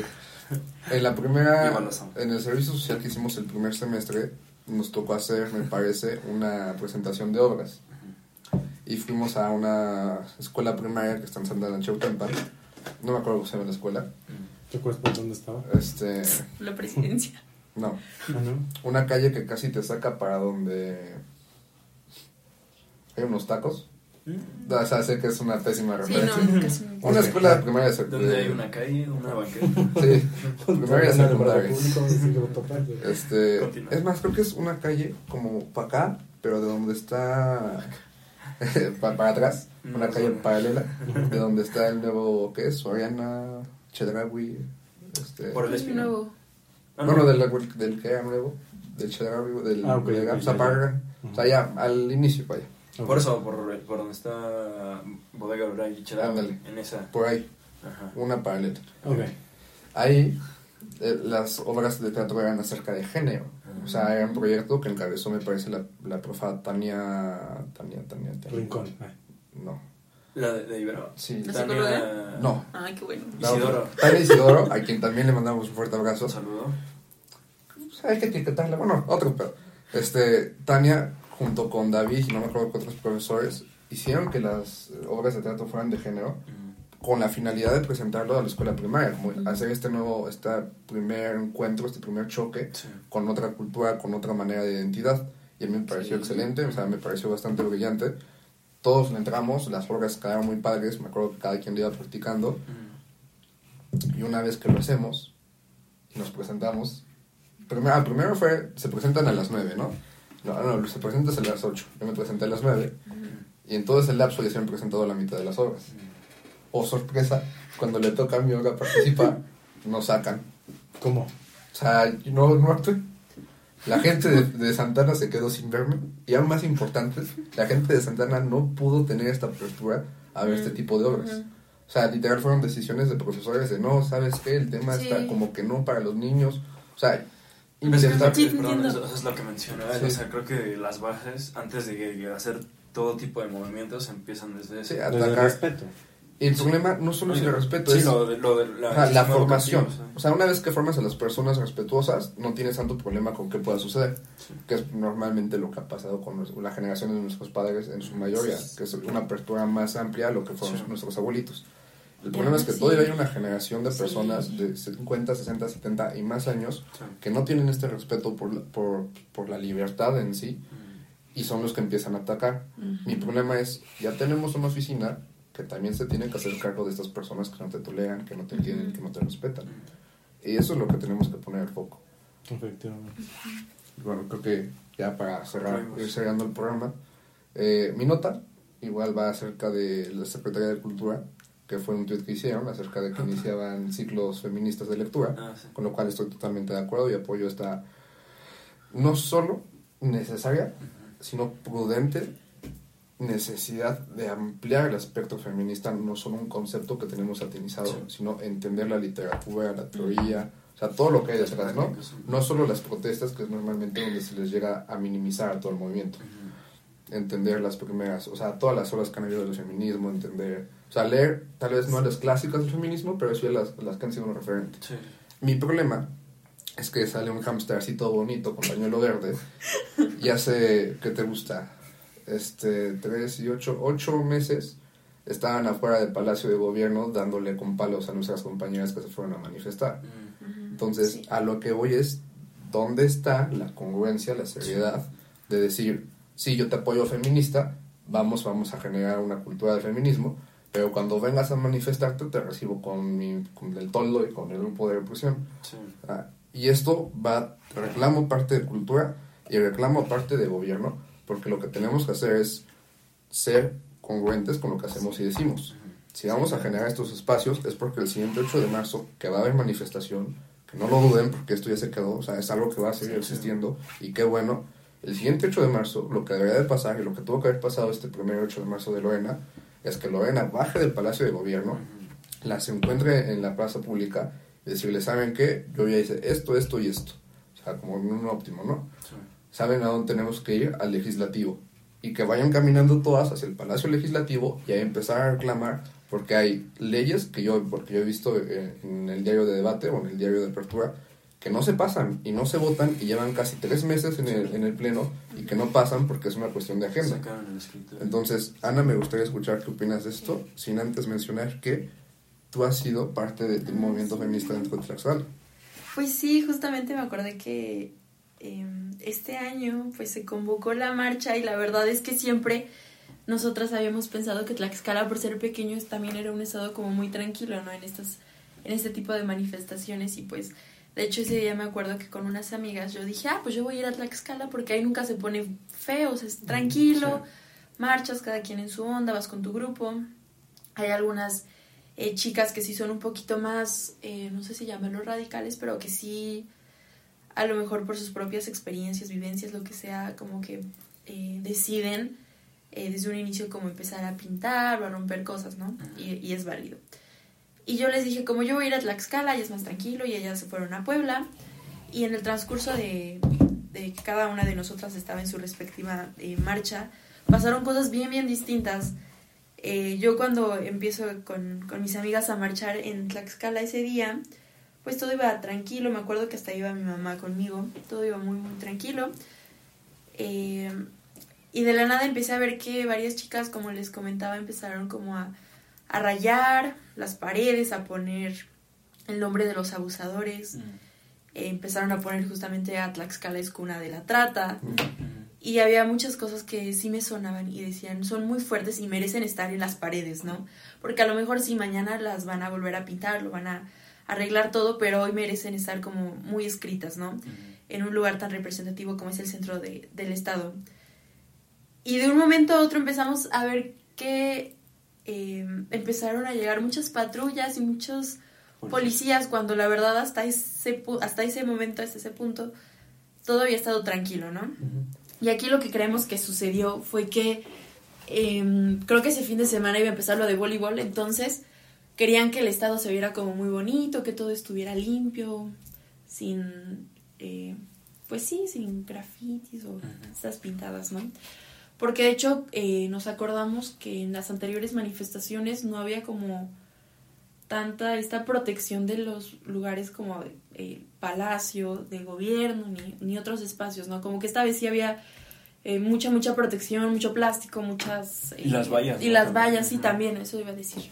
En la primera, en el servicio social que hicimos el primer semestre, nos tocó hacer, me parece, una presentación de obras. y fuimos a una escuela primaria que está en Santa Ana Chautempa. No me acuerdo cómo se llama la escuela. ¿Te acuerdas por dónde estaba? Este, La presidencia. no, una calle que casi te saca para donde hay unos tacos. Mm. O sea, sé que es una pésima Sí, referencia. no. Una escuela de primaria de Donde hay una calle, una banqueta. Sí, primaria secundaria. Este, Continúa. es más, creo que es una calle como para acá, pero de donde está pa- para atrás, una No, calle no. paralela, de donde está el nuevo, ¿qué es? Soriana, Chedraui, este, Por el espino. Nuevo. Ah, no. bueno, del, del que era nuevo, del Chedraui, del Ah, ok, de o sea, ya, al inicio, vaya, Por eso, por, por donde está Bodega Aurora y Chedraui, Ándale. En esa. por ahí, Ajá. una paralela. Ok. Ahí eh, las obras de teatro eran acerca de género. O sea, era un proyecto que encabezó, me parece, la, la profa Tania... Tania, Tania, Tania. Rincón. Ah. No. ¿La de, de Ibero? Sí. ¿La Tania- psicóloga? No. Ay, qué bueno. Isidoro. Tania Isidoro, a quien también le mandamos un fuerte abrazo. Un saludo. Pues, hay que etiquetarla. Bueno, otro pedo. Este, Tania, junto con David y no me acuerdo qué otros profesores, hicieron que las eh, obras de teatro fueran de género con la finalidad de presentarlo a la escuela primaria, como hacer este nuevo, este primer encuentro, este primer choque Sí. con otra cultura, con otra manera de identidad. Y a mí me pareció Sí. excelente, o sea, me pareció bastante brillante. Todos entramos, las obras quedaron muy padres, me acuerdo que cada quien lo iba practicando. Y una vez que lo hacemos, nos presentamos, primero, ah, primero fue, se presentan a las 9, ¿no? No, no, se presentan a las 8. Yo me presenté a las 9. Y en todo ese lapso ya se han presentado la mitad de las obras. O sorpresa, cuando le toca a mi obra participar, nos sacan. ¿Cómo? O sea, no, no. La gente de, de Santana se quedó sin verme. Y aún más importante, la gente de Santana no pudo tener esta apertura a ver este tipo de obras. O sea, literal fueron decisiones de profesores de no, ¿sabes qué? El tema Sí. está como que no para los niños. O sea, es que- intentar... Sí, perdón, eso, eso es lo que mencionaba. Sí. O sea, creo que las bases, antes de que- hacer todo tipo de movimientos, empiezan desde Sí. Desde respeto. Y el problema no solo es el respeto, Sí, es lo de, lo de la, Ajá, la sistema formación. O sea, una vez que formas a las personas respetuosas, no tienes tanto problema con qué pueda suceder. Sí. Que es normalmente lo que ha pasado con la generación de nuestros padres en su mayoría, que es una apertura más amplia a lo que fueron Sí. nuestros abuelitos. El problema es que sí. todavía hay una generación de Sí. personas de 50, 60, 70 y más años Sí. que no tienen este respeto por la, por, por la libertad en sí Mm. y son los que empiezan a atacar. Mi problema es, ya tenemos una oficina que también se tiene que hacer cargo de estas personas que no te toleran, que no te entienden, que no te respetan. Y eso es lo que tenemos que poner el foco. Efectivamente. Bueno, creo que ya para cerrar, ir cerrando el programa, eh, mi nota igual va acerca de la Secretaría de Cultura, que fue un tweet que hicieron acerca de que iniciaban ciclos feministas de lectura, Ah, sí. con lo cual estoy totalmente de acuerdo y apoyo esta no solo necesaria, sino prudente necesidad de ampliar el aspecto feminista, no solo un concepto que tenemos atinizado, Sí. sino entender la literatura, la teoría, o sea, todo lo que hay detrás, ¿no? No solo las protestas, que es normalmente donde se les llega a minimizar todo el movimiento. Entender las primeras, o sea, todas las horas que han habido del feminismo, entender, o sea, leer tal vez no las clásicas del feminismo, pero sí las, las que han sido un referente. Sí. Mi problema es que sale un todo bonito con pañuelo verde y hace, ¿qué te gusta? Este, tres y ocho, ocho meses estaban afuera del Palacio de Gobierno dándole con palos a nuestras compañeras que se fueron a manifestar. Entonces, a lo que voy es, ¿dónde está la congruencia, la seriedad de decir, sí, yo te apoyo feminista, vamos, vamos a generar una cultura de feminismo, pero cuando vengas a manifestarte te recibo con, mi, con el toldo y con el grupo de represión? Sí. Ah, y esto va, reclamo parte de cultura y reclamo parte de gobierno, porque lo que tenemos que hacer es ser congruentes con lo que hacemos y decimos. Si vamos a generar estos espacios es porque el siguiente 8 de marzo, que va a haber manifestación, que no lo duden porque esto ya se quedó, o sea, es algo que va a seguir existiendo y qué bueno. El siguiente 8 de marzo, lo que debería de pasar y lo que tuvo que haber pasado este primer 8 de marzo de Lorena, es que Lorena baje del Palacio de Gobierno, las encuentre en la plaza pública y decirle, ¿saben qué? Yo ya hice esto, esto y esto. O sea, como en un óptimo, ¿no? Sí. Saben a dónde tenemos que ir, al legislativo. Y que vayan caminando todas hacia el Palacio Legislativo y ahí empezar a reclamar, porque hay leyes que yo, porque yo he visto eh, en el diario de debate o en el diario de apertura, que no se pasan y no se votan y llevan casi tres meses en el, en el pleno y que no pasan porque es una cuestión de agenda. Entonces, Ana, me gustaría escuchar qué opinas de esto, sin antes mencionar que tú has sido parte de- del movimiento feminista dentro de Tlaxcala. Pues sí, justamente me acordé que eh, este año pues se convocó la marcha y la verdad es que siempre nosotras habíamos pensado que Tlaxcala por ser pequeño también era un estado como muy tranquilo, ¿no? En estas en este tipo de manifestaciones y pues de hecho ese día me acuerdo que con unas amigas yo dije, "Ah, pues yo voy a ir a Tlaxcala porque ahí nunca se pone feo, o sea, es tranquilo, marchas cada quien en su onda, vas con tu grupo." Hay algunas eh, chicas que sí son un poquito más, eh, no sé si llamarlo radicales, pero que sí, a lo mejor por sus propias experiencias, vivencias, lo que sea, como que eh, deciden eh, desde un inicio como empezar a pintar o a romper cosas, ¿no? Y, y es válido. Y yo les dije, como yo voy a ir a Tlaxcala, y es más tranquilo, y ellas se fueron a Puebla, y en el transcurso de, de que cada una de nosotras estaba en su respectiva eh, marcha, pasaron cosas bien, bien distintas. Yo cuando empiezo con, con mis amigas a marchar en Tlaxcala ese día, pues todo iba tranquilo, me acuerdo que hasta iba mi mamá conmigo, todo iba muy, muy tranquilo. Eh, y de la nada empecé a ver que varias chicas, como les comentaba, empezaron como a, a rayar las paredes, a poner el nombre de los abusadores. Eh, empezaron a poner justamente a Tlaxcala es cuna de la trata. Y había muchas cosas que sí me sonaban y decían, son muy fuertes y merecen estar en las paredes, ¿no? Porque a lo mejor sí mañana las van a volver a pintar, lo van a arreglar todo, pero hoy merecen estar como muy escritas, ¿no? En un lugar tan representativo como es el centro de, del estado. Y de un momento a otro empezamos a ver que eh, empezaron a llegar muchas patrullas y muchos policías cuando la verdad hasta ese, hasta ese momento, hasta ese punto, todo había estado tranquilo, ¿no? Y aquí lo que creemos que sucedió fue que em, creo que ese fin de semana iba a empezar lo de voleibol, entonces querían que el estado se viera como muy bonito, que todo estuviera limpio, sin, eh, pues sí, sin grafitis o estas pintadas, ¿no? Porque de hecho eh, nos acordamos que en las anteriores manifestaciones no había como tanta esta protección de los lugares como eh, palacio, de gobierno, ni, ni otros espacios, ¿no? Como que esta vez sí había eh, mucha, mucha protección, mucho plástico, muchas... Y las vallas, Y ¿no? las vallas, sí, también, eso iba a decir.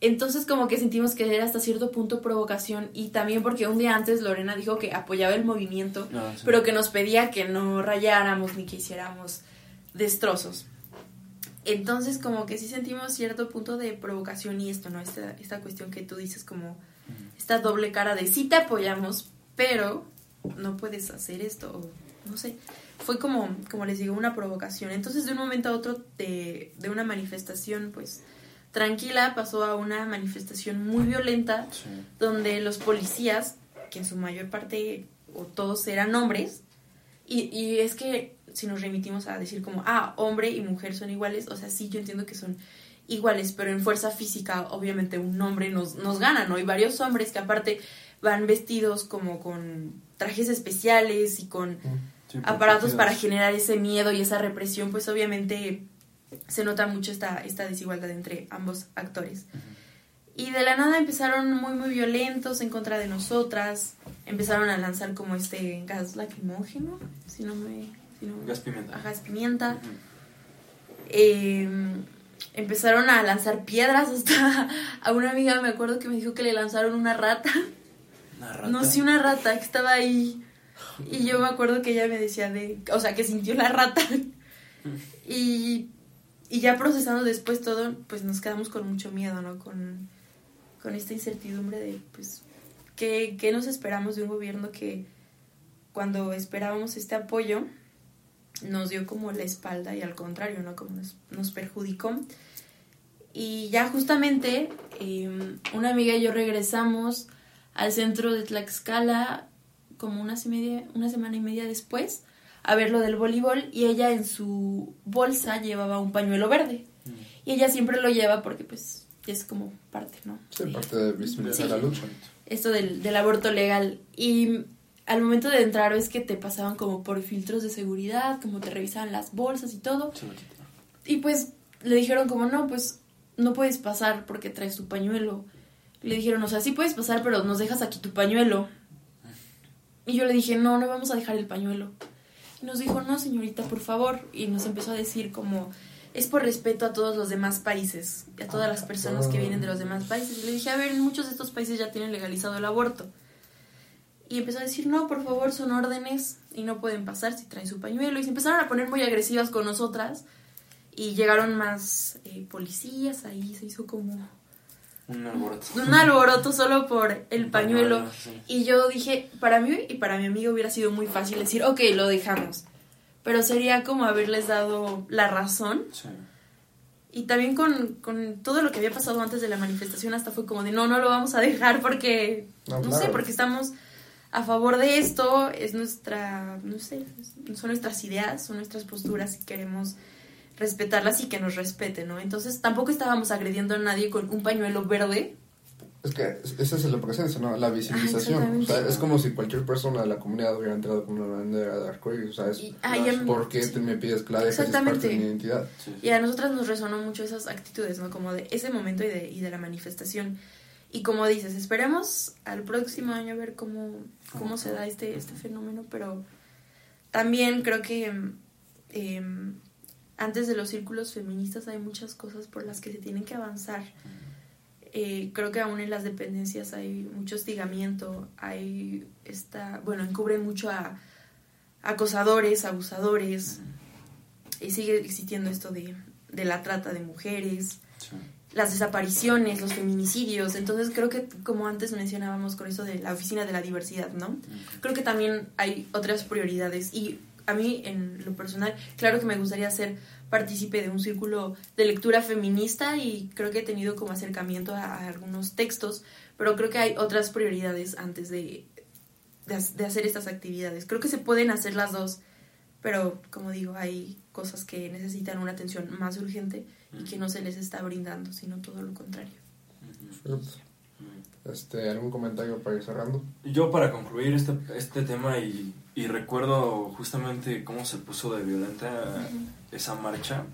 Entonces como que sentimos que era hasta cierto punto provocación y también porque un día antes Lorena dijo que apoyaba el movimiento, Ah, sí. pero que nos pedía que no rayáramos ni que hiciéramos destrozos. Entonces como que sí sentimos cierto punto de provocación y esto, ¿no? Esta, esta cuestión que tú dices como esta doble cara de sí te apoyamos, pero no puedes hacer esto, o no sé. Fue como, como les digo, una provocación. Entonces de un momento a otro de, de una manifestación pues tranquila pasó a una manifestación muy violenta donde los policías, que en su mayor parte o todos eran hombres, y, y es que si nos remitimos a decir como, ah, hombre y mujer son iguales, o sea, sí, yo entiendo que son iguales, pero en fuerza física, obviamente un hombre nos, nos gana, ¿no? Hay varios hombres que aparte van vestidos como con trajes especiales y con Sí, aparatos para generar ese miedo y esa represión, pues obviamente se nota mucho esta, esta desigualdad entre ambos actores. Y de la nada empezaron muy, muy violentos en contra de nosotras. Empezaron a lanzar como este gas lacrimógeno, si no me... si no- Gas pimienta. Es pimienta. Eh, empezaron a lanzar piedras hasta a una amiga me acuerdo que me dijo que le lanzaron una rata. Una rata. No, sí, una rata que estaba ahí. Y yo me acuerdo que ella me decía de, o sea, que sintió la rata. Y, y ya procesando después todo, pues nos quedamos con mucho miedo, ¿no? Con, con esta incertidumbre de, pues, ¿qué, qué nos esperamos de un gobierno que cuando esperábamos este apoyo nos dio como la espalda y al contrario, ¿no? Como nos, nos perjudicó. Y ya justamente eh, una amiga y yo regresamos al centro de Tlaxcala como una, una semana y media después a ver lo del voleibol y ella en su bolsa llevaba un pañuelo verde. Y ella siempre lo lleva porque pues es como parte, ¿no? Sí, parte de visibilizar Sí. la lucha. esto del, del aborto legal. Y al momento de entrar ves que te pasaban como por filtros de seguridad, como te revisaban las bolsas y todo. Y pues le dijeron como, no, pues no puedes pasar porque traes tu pañuelo. Le dijeron, o sea, sí puedes pasar, pero nos dejas aquí tu pañuelo. Y yo le dije, no, no vamos a dejar el pañuelo. Nos dijo, no, señorita, por favor. Y nos empezó a decir como, es por respeto a todos los demás países, a todas las personas que vienen de los demás países. Y le dije, a ver, muchos de estos países ya tienen legalizado el aborto. Y empezó a decir, no, por favor, son órdenes y no pueden pasar si traen su pañuelo. Y se empezaron a poner muy agresivas con nosotras. Y llegaron más eh, policías, ahí se hizo como Un alboroto. un alboroto solo por el pañuelo. sí. Y yo dije, para mí y para mi amigo hubiera sido muy fácil decir, ok, lo dejamos. Pero sería como haberles dado la razón. Sí. Y también con, con todo lo que había pasado antes de la manifestación, hasta fue como de, no, no lo vamos a dejar porque, No, no, claro. sé, porque estamos a favor de esto, es nuestra, no sé, son nuestras ideas, son nuestras posturas y queremos respetarlas y que nos respeten, ¿no? Entonces tampoco estábamos agrediendo a nadie con un pañuelo verde. Es que esa es la presencia, ¿no? La visibilización. Ah, o sea, es como si cualquier persona de la comunidad hubiera entrado con una bandera de arcoíris. O sea, es, ay, em- ¿por qué te me pides que la dejes? Es parte Exactamente. de mi identidad. Y a nosotras nos resonó mucho esas actitudes, ¿no? Como de ese momento y de, y de la manifestación. Y como dices, esperemos al próximo año a ver cómo, cómo se da este, este fenómeno, pero también creo que em, antes de los círculos feministas hay muchas cosas por las que se tienen que avanzar. Eh, creo que aún en las dependencias hay mucho hostigamiento, hay esta, bueno, encubren mucho a acosadores, abusadores, y sigue existiendo esto de, de la trata de mujeres, las desapariciones, los feminicidios. Entonces creo que, como antes mencionábamos con eso de la oficina de la diversidad, ¿no? Creo que también hay otras prioridades. Y a mí, en lo personal, claro que me gustaría ser partícipe de un círculo de lectura feminista y creo que he tenido como acercamiento a, a algunos textos, pero creo que hay otras prioridades antes de, de, de hacer estas actividades. Creo que se pueden hacer las dos, pero como digo, hay cosas que necesitan una atención más urgente y que no se les está brindando, sino todo lo contrario. Este, ¿Algún comentario para ir cerrando? Yo para concluir este, este tema y, y recuerdo justamente cómo se puso de violenta esa marcha,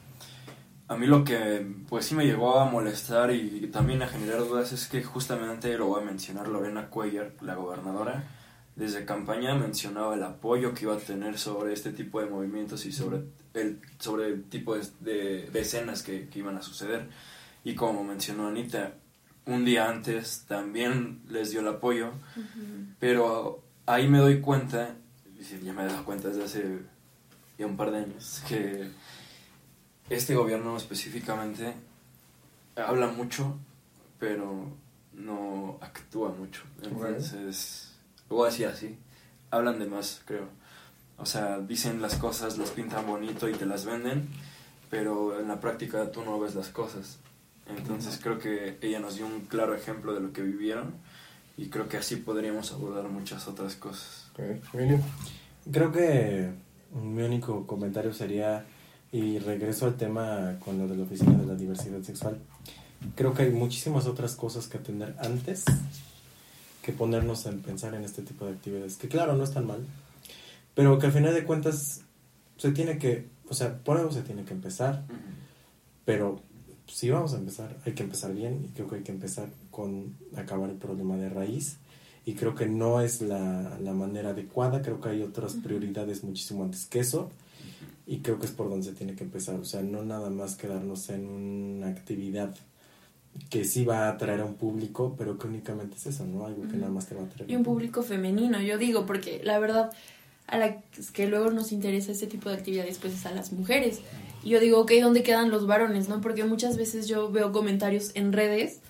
a mí lo que pues sí me llegó a molestar y también a generar dudas es que justamente lo voy a mencionar Lorena Cuellar, la gobernadora, desde campaña mencionaba el apoyo que iba a tener sobre este tipo de movimientos y sobre el, sobre el tipo de, de- de escenas que, que iban a suceder. Y como mencionó Anita, un día antes también les dio el apoyo, pero ahí me doy cuenta, ya me he dado cuenta desde hace ya un par de años, que este gobierno específicamente habla mucho, pero no actúa mucho. Entonces, lo voy a decir así, hablan de más, creo. O sea, dicen las cosas, las pintan bonito y te las venden, pero en la práctica tú no ves las cosas. Entonces creo que ella nos dio un claro ejemplo de lo que vivieron y creo que así podríamos abordar muchas otras cosas. Emilio. Creo que mi único comentario sería, y regreso al tema con lo de la Oficina de la Diversidad Sexual, creo que hay muchísimas otras cosas que atender antes que ponernos en pensar en este tipo de actividades, que claro, no están mal, pero que al final de cuentas se tiene que, o sea, por algo se tiene que empezar, pero si vamos a empezar, hay que empezar bien y creo que hay que empezar con acabar el problema de raíz y creo que no es la, la manera adecuada, creo que hay otras prioridades muchísimo antes que eso y creo que es por donde se tiene que empezar, o sea, no nada más quedarnos en una actividad que sí va a atraer a un público, pero que únicamente es eso, ¿no? Algo que nada más te va a atraer. Y un público femenino, yo digo, porque la verdad, a la que luego nos interesa este tipo de actividades, pues es a las mujeres. Y yo digo, ok, ¿dónde quedan los varones, no? Porque muchas veces yo veo comentarios en redes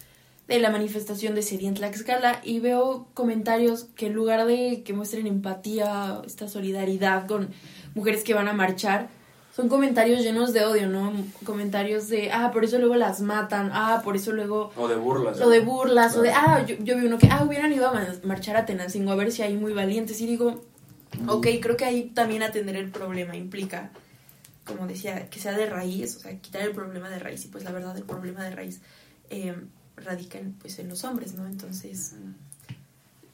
de la manifestación de Sería en Tlaxcala y veo comentarios que en lugar de que muestren empatía, esta solidaridad con mujeres que van a marchar, son comentarios llenos de odio, ¿no? Comentarios de, ah, por eso luego las matan, ah, por eso luego... O de burlas. O de burlas, o de, ah, yo, yo vi uno que, ah, hubieran ido a ma- marchar a Tenancingo a ver si hay muy valientes. Y digo, ok, creo que ahí también atender el problema implica, como decía, que sea de raíz, o sea, quitar el problema de raíz. Y pues la verdad, el problema de raíz eh, radica en, pues, en los hombres, ¿no? Entonces,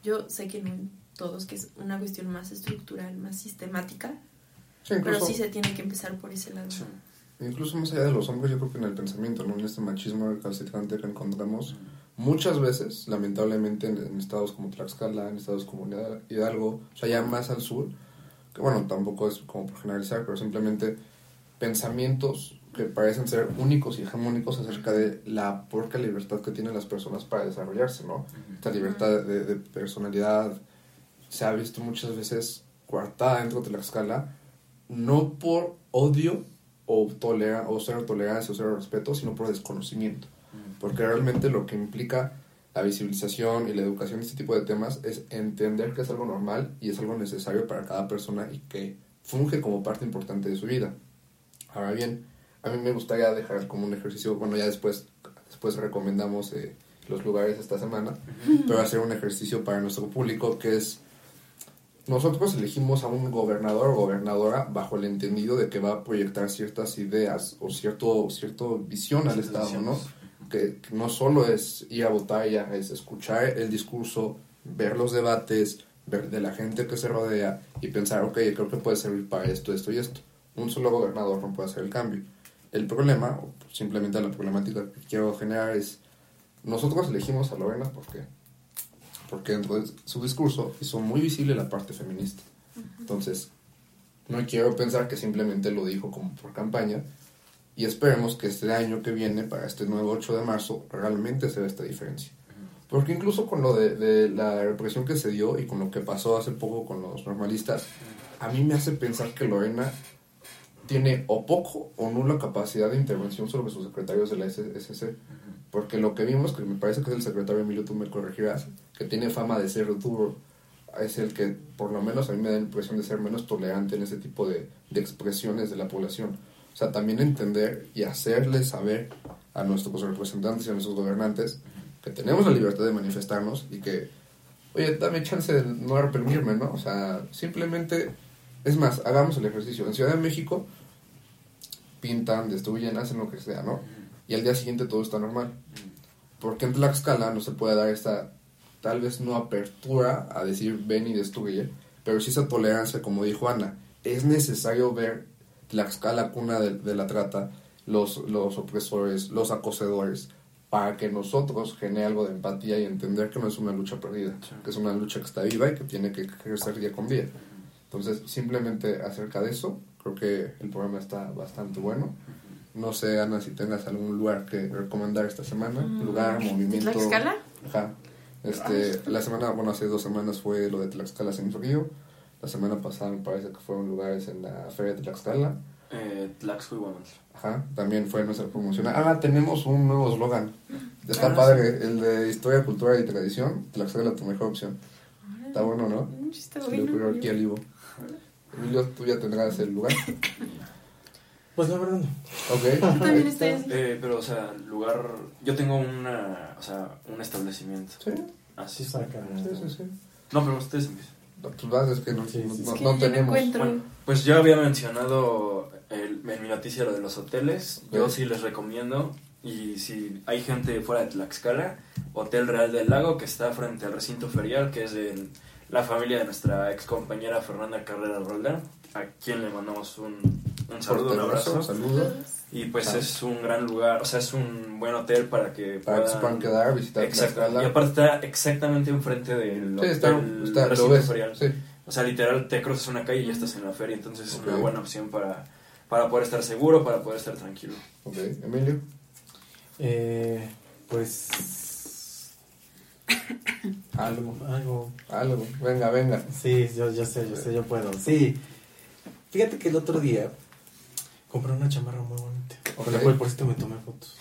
yo sé que no en todos, que es una cuestión más estructural, más sistemática, Sí, pero sí se tiene que empezar por ese lado. Incluso más allá de los hombres, yo creo que en el pensamiento, ¿no? En este machismo recalcitrante que encontramos, muchas veces, lamentablemente, en, en estados como Tlaxcala, en estados como Hidalgo, o sea, ya más al sur, que bueno, tampoco es como por generalizar, pero simplemente pensamientos que parecen ser únicos y hegemónicos acerca de la porca libertad que tienen las personas para desarrollarse, ¿no? Esta libertad de, de personalidad se ha visto muchas veces coartada dentro de la escala, no por odio o, tolera, o cero tolerancia o cero respeto, sino por desconocimiento. Porque realmente lo que implica la visibilización y la educación de este tipo de temas es entender que es algo normal y es algo necesario para cada persona y que funge como parte importante de su vida. Ahora bien, a mí me gustaría dejar como un ejercicio, bueno, ya después, después recomendamos eh, los lugares esta semana, pero hacer un ejercicio para nuestro público que es, nosotros elegimos a un gobernador o gobernadora bajo el entendido de que va a proyectar ciertas ideas o cierto, cierto visión al Estado, ¿no? Que, que no solo es ir a votar, ya es escuchar el discurso, ver los debates, ver de la gente que se rodea y pensar, ok, creo que puede servir para esto, esto y esto. Un solo gobernador no puede hacer el cambio. El problema, o simplemente la problemática que quiero generar es, nosotros elegimos a Lorena porque, porque dentro de su discurso hizo muy visible la parte feminista. Entonces, no quiero pensar que simplemente lo dijo como por campaña y esperemos que este año que viene, para este nuevo 8 de marzo, realmente se vea esta diferencia. Porque incluso con lo de, de, la represión que se dio y con lo que pasó hace poco con los normalistas, a mí me hace pensar que Lorena tiene o poco o nula capacidad de intervención sobre sus secretarios de la SSC. Porque lo que vimos, que me parece que es el secretario Emilio, tú me corregirás, que tiene fama de ser duro, es el que por lo menos a mí me da la impresión de ser menos tolerante en ese tipo de, de expresiones de la población. O sea, también entender y hacerle saber a nuestros representantes y a nuestros gobernantes que tenemos la libertad de manifestarnos y que, oye, dame chance de no reprimirme, ¿no? O sea, simplemente, es más, hagamos el ejercicio. En Ciudad de México pintan, destruyen, hacen lo que sea, ¿no? Y al día siguiente todo está normal. Porque en Tlaxcala no se puede dar esta, tal vez no apertura a decir ven y destruye, pero sí esa tolerancia, como dijo Ana. Es necesario ver Tlaxcala, cuna de, de la trata, los, los opresores, los acosadores, para que nosotros genere algo de empatía y entender que no es una lucha perdida, que es una lucha que está viva y que tiene que crecer día con día. Entonces, simplemente acerca de eso, creo que el programa está bastante bueno. No sé, Ana, si tengas algún lugar que recomendar esta semana, Mm. lugar, movimiento. ¿Tlaxcala? Ajá. Este, la semana, bueno, hace dos semanas fue lo de Tlaxcala en Río. La semana pasada me parece que fueron lugares en la feria de Tlaxcala. Eh. Ajá, también fue nuestra promoción. Ah, tenemos un nuevo eslogan. Está Ah, padre, el de historia, cultura y tradición. Tlaxcala, tu mejor opción. Está bueno, ¿no? Está Se le bueno. ocurrió aquí al Ivo. Emilio, tú ya tendrás el lugar. Pues la verdad no. Ok. también estoy así. Eh, pero, o sea, lugar. Yo tengo una. O sea, un establecimiento. Sí. Así Sí, saca. Sí, sí, sí. No, pero ustedes empiezan. Pues vas, es que no, Sí, no, sí, no- sí. no Es que yo no tenemos. Bueno, pues yo había mencionado el, en mi noticia lo de los hoteles. Yo sí les recomiendo. Y si hay gente fuera de Tlaxcala, Hotel Real del Lago, que está frente al recinto ferial, que es de la familia de nuestra ex compañera Fernanda Carrera Roldán, a quien le mandamos un, un saludo, un abrazo, abrazo. Y pues Ah. es un gran lugar, o sea, es un buen hotel para que Para que se puedan quedar, visitar Exacto. Y aparte está exactamente enfrente del Sí, está, hotel está, lo ves. ferial. Sí. O sea, literal, te cruzas una calle y ya estás en la feria, entonces es una buena opción para, para poder estar seguro, para poder estar tranquilo. Ok, Emilio. Eh, pues. algo, algo. Algo. Venga, venga. Sí, yo, yo sé, yo sé, yo puedo. Sí. Fíjate que el otro día compré una chamarra muy bonita. Ok. Con la cual por esto me tomé fotos.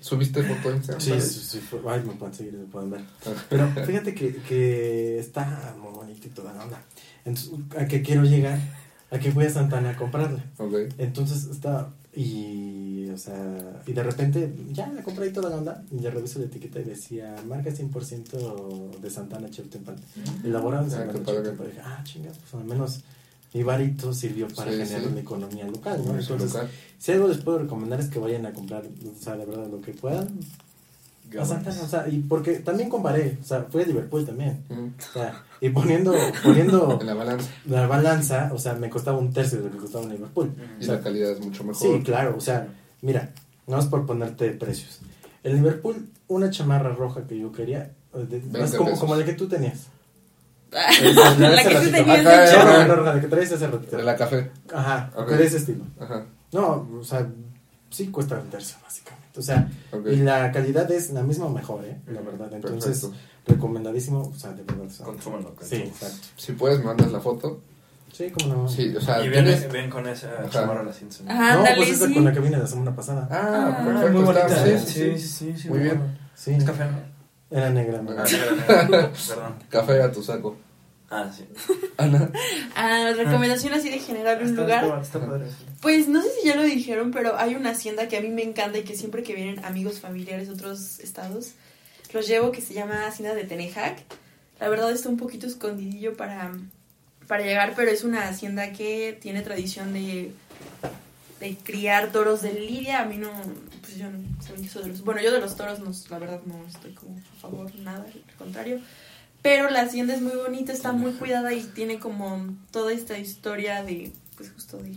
¿Subiste foto en Instagram? Sí, sí, sí. Ay, me pueden seguir, me pueden ver. Pero fíjate que, que está muy bonito y toda la onda. Entonces, ¿a qué quiero llegar? A que voy a Santana a comprarla. Entonces está. Y. O sea. Y de repente. Ya la compré y toda la onda. Y ya reviso la etiqueta y decía. Marca 100% de Santana Cheutempan. Elaborado en Ah, Santana. Cheutempan. Dije, ah, chingas, pues al menos. Mi varito sirvió para Sí, generar sí. una economía local, ¿no? Entonces, local. si algo les puedo recomendar es que vayan a comprar, o sea, de verdad, lo que puedan. O sea, y porque también comparé, o sea, fui a Liverpool también. Mm. O sea, y poniendo, poniendo En la balanza. la balanza, o sea, me costaba un tercio de lo que costaba en Liverpool. Y O sea, la calidad es mucho mejor. Sí, claro, o sea, mira, no es por ponerte precios. El Liverpool, una chamarra roja que yo quería, eh, de- más como, como la que tú tenías. La que de hecho. eh, Chamarra roja, la que traes hace ratito. De la café. Ajá, Ok. pero de ese estilo. Ajá. No, o sea, sí cuesta venderse, básicamente. O sea, Ok. y la calidad es la misma o mejor, ¿eh? La verdad. Entonces, Perfecto. recomendadísimo, o sea, de verdad. o sea, Consúmanlo, Sí, exacto. Si puedes, me mandas la foto. Sí, como no. Sí, o sea, Y ven, tienes... ven con esa Ajá. chamarra la ciencia. Ajá, no, ándale, pues esa sí. con la que vine la semana pasada. Ah, Ah, perfecto. muy bonita. ¿eh? sí, sí, sí. sí, Muy bien. Sí, Es café, ¿no? Era negra. ¿no? Ah, perdón. Perdón. Café a tu saco. Ah, sí. Ana. Ah, recomendación así de generar un Está- lugar. está- está padre, sí. Pues no sé si ya lo dijeron, pero hay una hacienda que a mí me encanta y que siempre que vienen amigos familiares de otros estados, los llevo que se llama Hacienda de Tenejac. La verdad está un poquito escondidillo para, para llegar, pero es una hacienda que tiene tradición de, de criar toros de lidia. A mí no, pues yo no eso de los... Bueno, yo de los toros, no, la verdad no estoy como a favor, nada, al contrario. Pero la hacienda es muy bonita, está muy cuidada y tiene como toda esta historia de, pues justo de,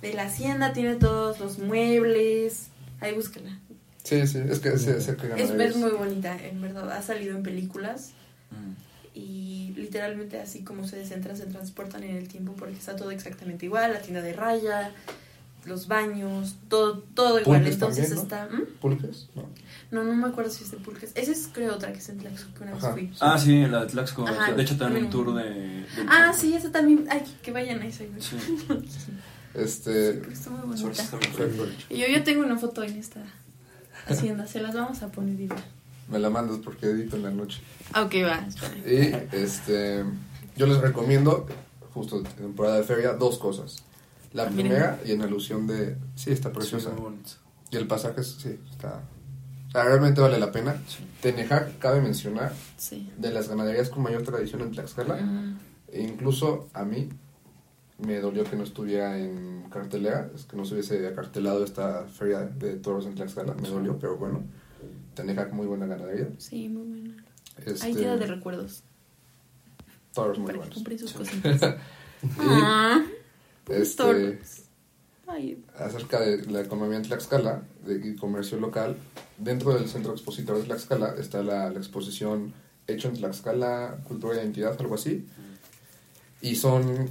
de la hacienda, tiene todos los muebles. Ahí búscala. Sí, sí, es que que Es, ganarías. es muy bonita, en verdad. Ha salido en películas Mm. y literalmente así como se descentran, se transportan en el tiempo porque está todo exactamente igual. La tienda de raya, los baños, todo, todo igual. Pulques Entonces también, ¿no? está... ¿Mm? ¿Pulques? No. No, no me acuerdo si es de Pulques. Ese es creo otra que es en Tlaxco, que una vez fui. Ah, sí, la de Tlaxco. Ajá. De hecho, también un tour de. de- Ah, sí, esa también. Ay, que vayan a esa. Sí. Este. Está muy bonita. Y yo, yo tengo una foto en esta hacienda. Se las vamos a poner igual. Me la mandas porque edito en la noche. Ok, va. Y este. Yo les recomiendo, justo en temporada de feria, dos cosas. La miren. primera, y en alusión de. Sí, está Sí, preciosa. muy bonito. Y el pasaje, es- sí, está. realmente vale la pena. Tenejac, cabe mencionar, Sí. de las ganaderías con mayor tradición en Tlaxcala. Mm. E incluso a mí me dolió que no estuviera en cartelera, es que no se hubiese acartelado esta feria de toros en Tlaxcala, me dolió, pero bueno, Tenejac muy buena ganadería. Sí, muy buena. Este, Ahí queda de recuerdos. toros muy Para que buenos. sus Sí. cositas. Ah, este. Ay, acerca de la economía en Tlaxcala y comercio local, dentro del centro expositor de Tlaxcala está la, la exposición Hecho en Tlaxcala, Cultura e Identidad, algo así. Y son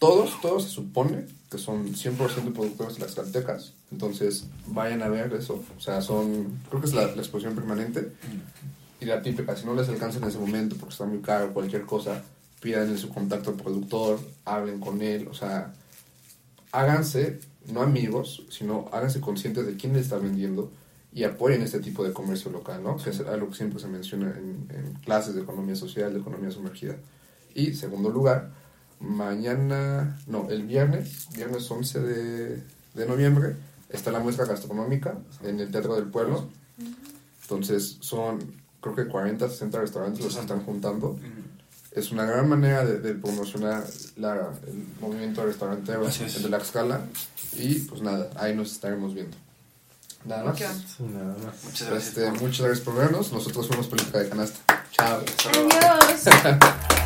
todos, todos se supone que son 100% productores tlaxcaltecas. Entonces vayan a ver eso. O sea, son, creo que es la, la exposición permanente. Y la típica, si no les alcanza en ese momento porque está muy caro, cualquier cosa, pidan su contacto al productor, hablen con él. O sea, háganse, no amigos, sino háganse conscientes de quién les está vendiendo y apoyen este tipo de comercio local, ¿no? Que es algo que siempre se menciona en, en clases de economía social, de economía sumergida. Y, segundo lugar, mañana, no, el viernes, viernes 11 de, de noviembre, está la muestra gastronómica en el Teatro del Pueblo. Entonces, son, creo que 40, 60 restaurantes los están juntando. Es una gran manera de, de promocionar la, el movimiento restaurantero de Tlaxcala. Y, pues nada, ahí nos estaremos viendo. Nada más. Sí, nada más. Muchas gracias. Este, muchas gracias por vernos. Nosotros somos Política de Canasta. Chao. Adiós.